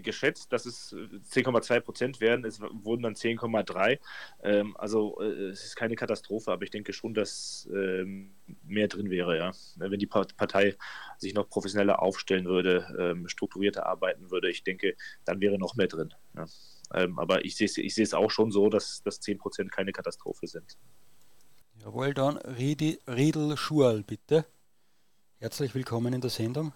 geschätzt, dass es 10,2 Prozent werden. Es wurden dann 10,3. Ähm, also äh, es ist keine Katastrophe, aber ich denke schon, dass ähm, mehr drin wäre, ja. Wenn die Partei sich noch professioneller aufstellen würde, ähm, strukturierter arbeiten würde, ich denke, dann wäre noch mehr drin. Ja. Ähm, aber ich sehe ich es auch schon so, dass, dass 10 Prozent keine Katastrophe sind. Jawohl, dann Riedel Schual, bitte. Herzlich willkommen in der Sendung.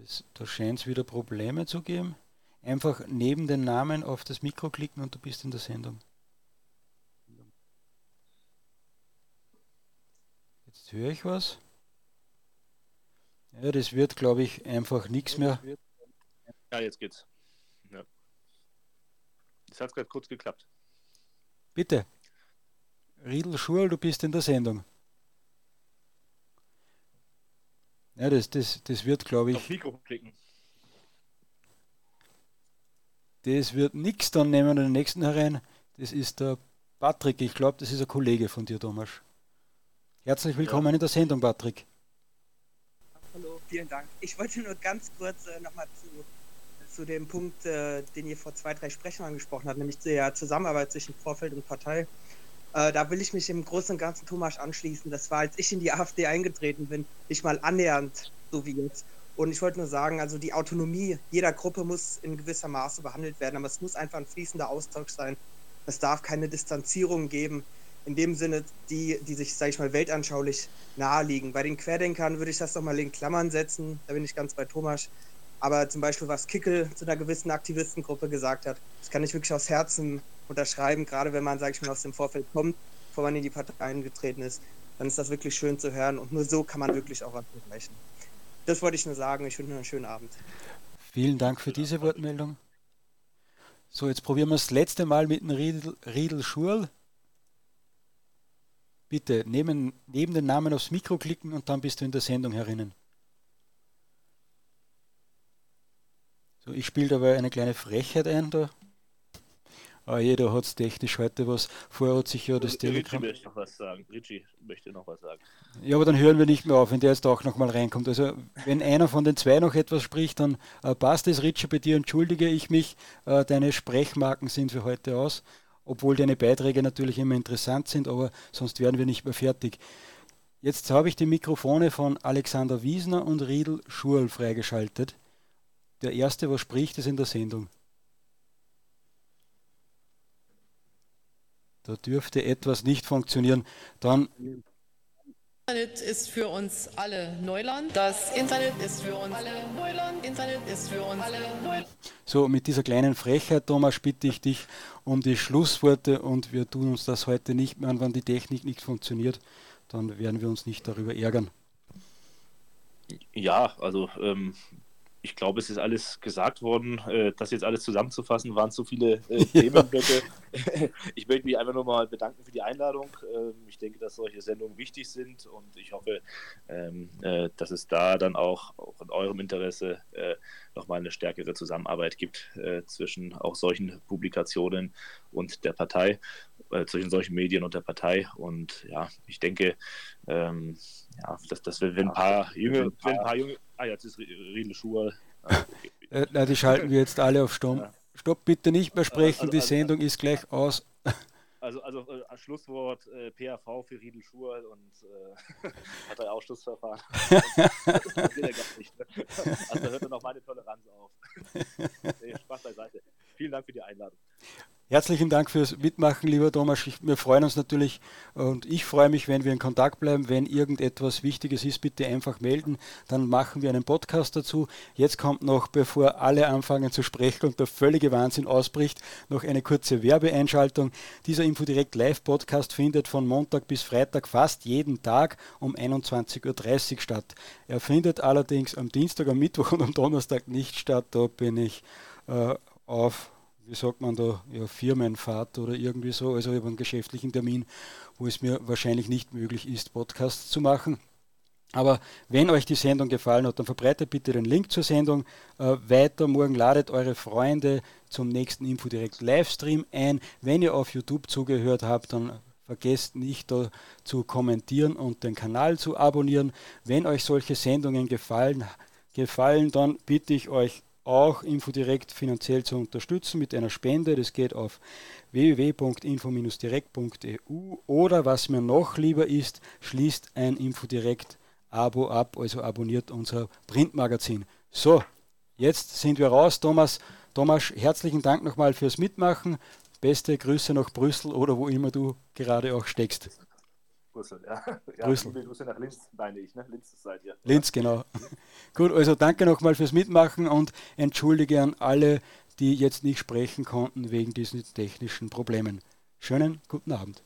Das, da scheint es wieder Probleme zu geben. Einfach neben den Namen auf das Mikro klicken und du bist in der Sendung. Jetzt höre ich was. Ja, das wird, glaube ich, einfach nichts mehr. Ja, jetzt geht's. Ja. Das hat gerade kurz geklappt. Bitte. Riedel Schurl, du bist in der Sendung. Ja, das, das, das wird, glaube ich. Auf Mikro klicken. Das wird nichts, dann nehmen wir den nächsten herein. Das ist der Patrick. Ich glaube, das ist ein Kollege von dir, Thomas. Herzlich willkommen ja. in der Sendung, Patrick. Hallo, vielen Dank. Ich wollte nur ganz kurz äh, nochmal zu, zu dem Punkt, äh, den ihr vor zwei, drei Sprechern angesprochen habt, nämlich der Zusammenarbeit zwischen Vorfeld und Partei. Äh, da will ich mich im Großen und Ganzen Thomas anschließen. Das war, als ich in die AfD eingetreten bin, nicht mal annähernd so wie jetzt. Und ich wollte nur sagen, also die Autonomie jeder Gruppe muss in gewisser Maße behandelt werden, aber es muss einfach ein fließender Austausch sein. Es darf keine Distanzierung geben, in dem Sinne, die, die sich, sage ich mal, weltanschaulich naheliegen. Bei den Querdenkern würde ich das nochmal in Klammern setzen, da bin ich ganz bei Thomas. Aber zum Beispiel, was Kickel zu einer gewissen Aktivistengruppe gesagt hat, das kann ich wirklich aus Herzen unterschreiben, gerade wenn man, sage ich mal, aus dem Vorfeld kommt, bevor man in die Partei eingetreten ist, dann ist das wirklich schön zu hören und nur so kann man wirklich auch was erreichen. Das wollte ich nur sagen. Ich wünsche einen schönen Abend. Vielen Dank für diese Wortmeldung. So, jetzt probieren wir das letzte Mal mit dem Riedel, Riedel Schurl. Bitte neben, neben den Namen aufs Mikro klicken und dann bist du in der Sendung herinnen. So, ich spiele dabei eine kleine Frechheit ein. Da Ah, jeder hat es technisch heute was. Vorher hat sich ja das Telegram. Richie möchte noch was sagen. Richie möchte noch was sagen. Ja, aber dann hören wir nicht mehr auf, wenn der jetzt auch nochmal reinkommt. Also, wenn einer von den zwei noch etwas spricht, dann äh, passt es. Richie, bei dir entschuldige ich mich. Äh, deine Sprechmarken sind für heute aus. Obwohl deine Beiträge natürlich immer interessant sind, aber sonst werden wir nicht mehr fertig. Jetzt habe ich die Mikrofone von Alexander Wiesner und Riedel Schurl freigeschaltet. Der erste, was spricht, ist in der Sendung. Da dürfte etwas nicht funktionieren. Dann Internet ist für uns alle Neuland. Das Internet ist für uns alle Neuland. Internet ist für uns alle Neuland. So, mit dieser kleinen Frechheit, Thomas, bitte ich dich um die Schlussworte und wir tun uns das heute nicht mehr an, wenn die Technik nicht funktioniert. Dann werden wir uns nicht darüber ärgern. Ja, also ähm, ich glaube, es ist alles gesagt worden. Äh, das jetzt alles zusammenzufassen, waren zu viele äh, [laughs] Themenblöcke. [laughs] ich möchte mich einfach nur mal bedanken für die Einladung. Ähm, ich denke, dass solche Sendungen wichtig sind und ich hoffe, ähm, äh, dass es da dann auch, auch in eurem Interesse nochmal eine stärkere Zusammenarbeit gibt zwischen auch solchen Publikationen und der Partei, äh, zwischen solchen Medien und der Partei. Und ja, ich denke, ähm, ja, dass, dass wir, wenn ein paar junge, wenn ein paar junge, ah, jetzt ist Riedel Schuhe. Ah, [laughs] okay. äh, die schalten wir jetzt alle auf. Ja. Stopp, bitte nicht mehr sprechen, also, also, die Sendung ist gleich aus. [laughs] Also, also äh, Schlusswort äh, PAV für Riedel Schur und äh, [laughs] hat er Ausschlussverfahren. das will er gar nicht. Ne? Also hört dann noch meine Toleranz auf. nee, Spaß beiseite. Vielen Dank für die Einladung. Herzlichen Dank fürs Mitmachen, lieber Thomas. wir freuen uns natürlich und ich freue mich, wenn wir in Kontakt bleiben. Wenn irgendetwas Wichtiges ist, bitte einfach melden. Dann machen wir einen Podcast dazu. Jetzt kommt noch, bevor alle anfangen zu sprechen und der völlige Wahnsinn ausbricht, noch eine kurze Werbeeinschaltung. Dieser Infodirect Live Podcast findet von Montag bis Freitag fast jeden Tag um 21.30 Uhr statt. Er findet allerdings am Dienstag, am Mittwoch und am Donnerstag nicht statt. Da bin ich äh, auf wie sagt man da, ja, Firmenfahrt oder irgendwie so, also über einen geschäftlichen Termin, wo es mir wahrscheinlich nicht möglich ist, Podcasts zu machen. Aber wenn euch die Sendung gefallen hat, dann verbreitet bitte den Link zur Sendung äh, weiter. Morgen ladet eure Freunde zum nächsten Infodirect Livestream ein. Wenn ihr auf YouTube zugehört habt, dann vergesst nicht da zu kommentieren und den Kanal zu abonnieren. Wenn euch solche Sendungen gefallen, gefallen dann bitte ich euch auch Infodirekt finanziell zu unterstützen mit einer Spende. Das geht auf www.info-direkt.eu oder was mir noch lieber ist, schließt ein Infodirekt-Abo ab, also abonniert unser Printmagazin. So, jetzt sind wir raus. Thomas, Thomas, herzlichen Dank nochmal fürs Mitmachen. Beste Grüße nach Brüssel oder wo immer du gerade auch steckst. Brüssel, ja. [laughs] ja Brüssel. Grüße nach Linz, meine ich, ne? Linz seid ihr. Linz, genau. [laughs] Gut, also danke nochmal fürs Mitmachen und entschuldige an alle, die jetzt nicht sprechen konnten wegen diesen technischen Problemen. Schönen guten Abend.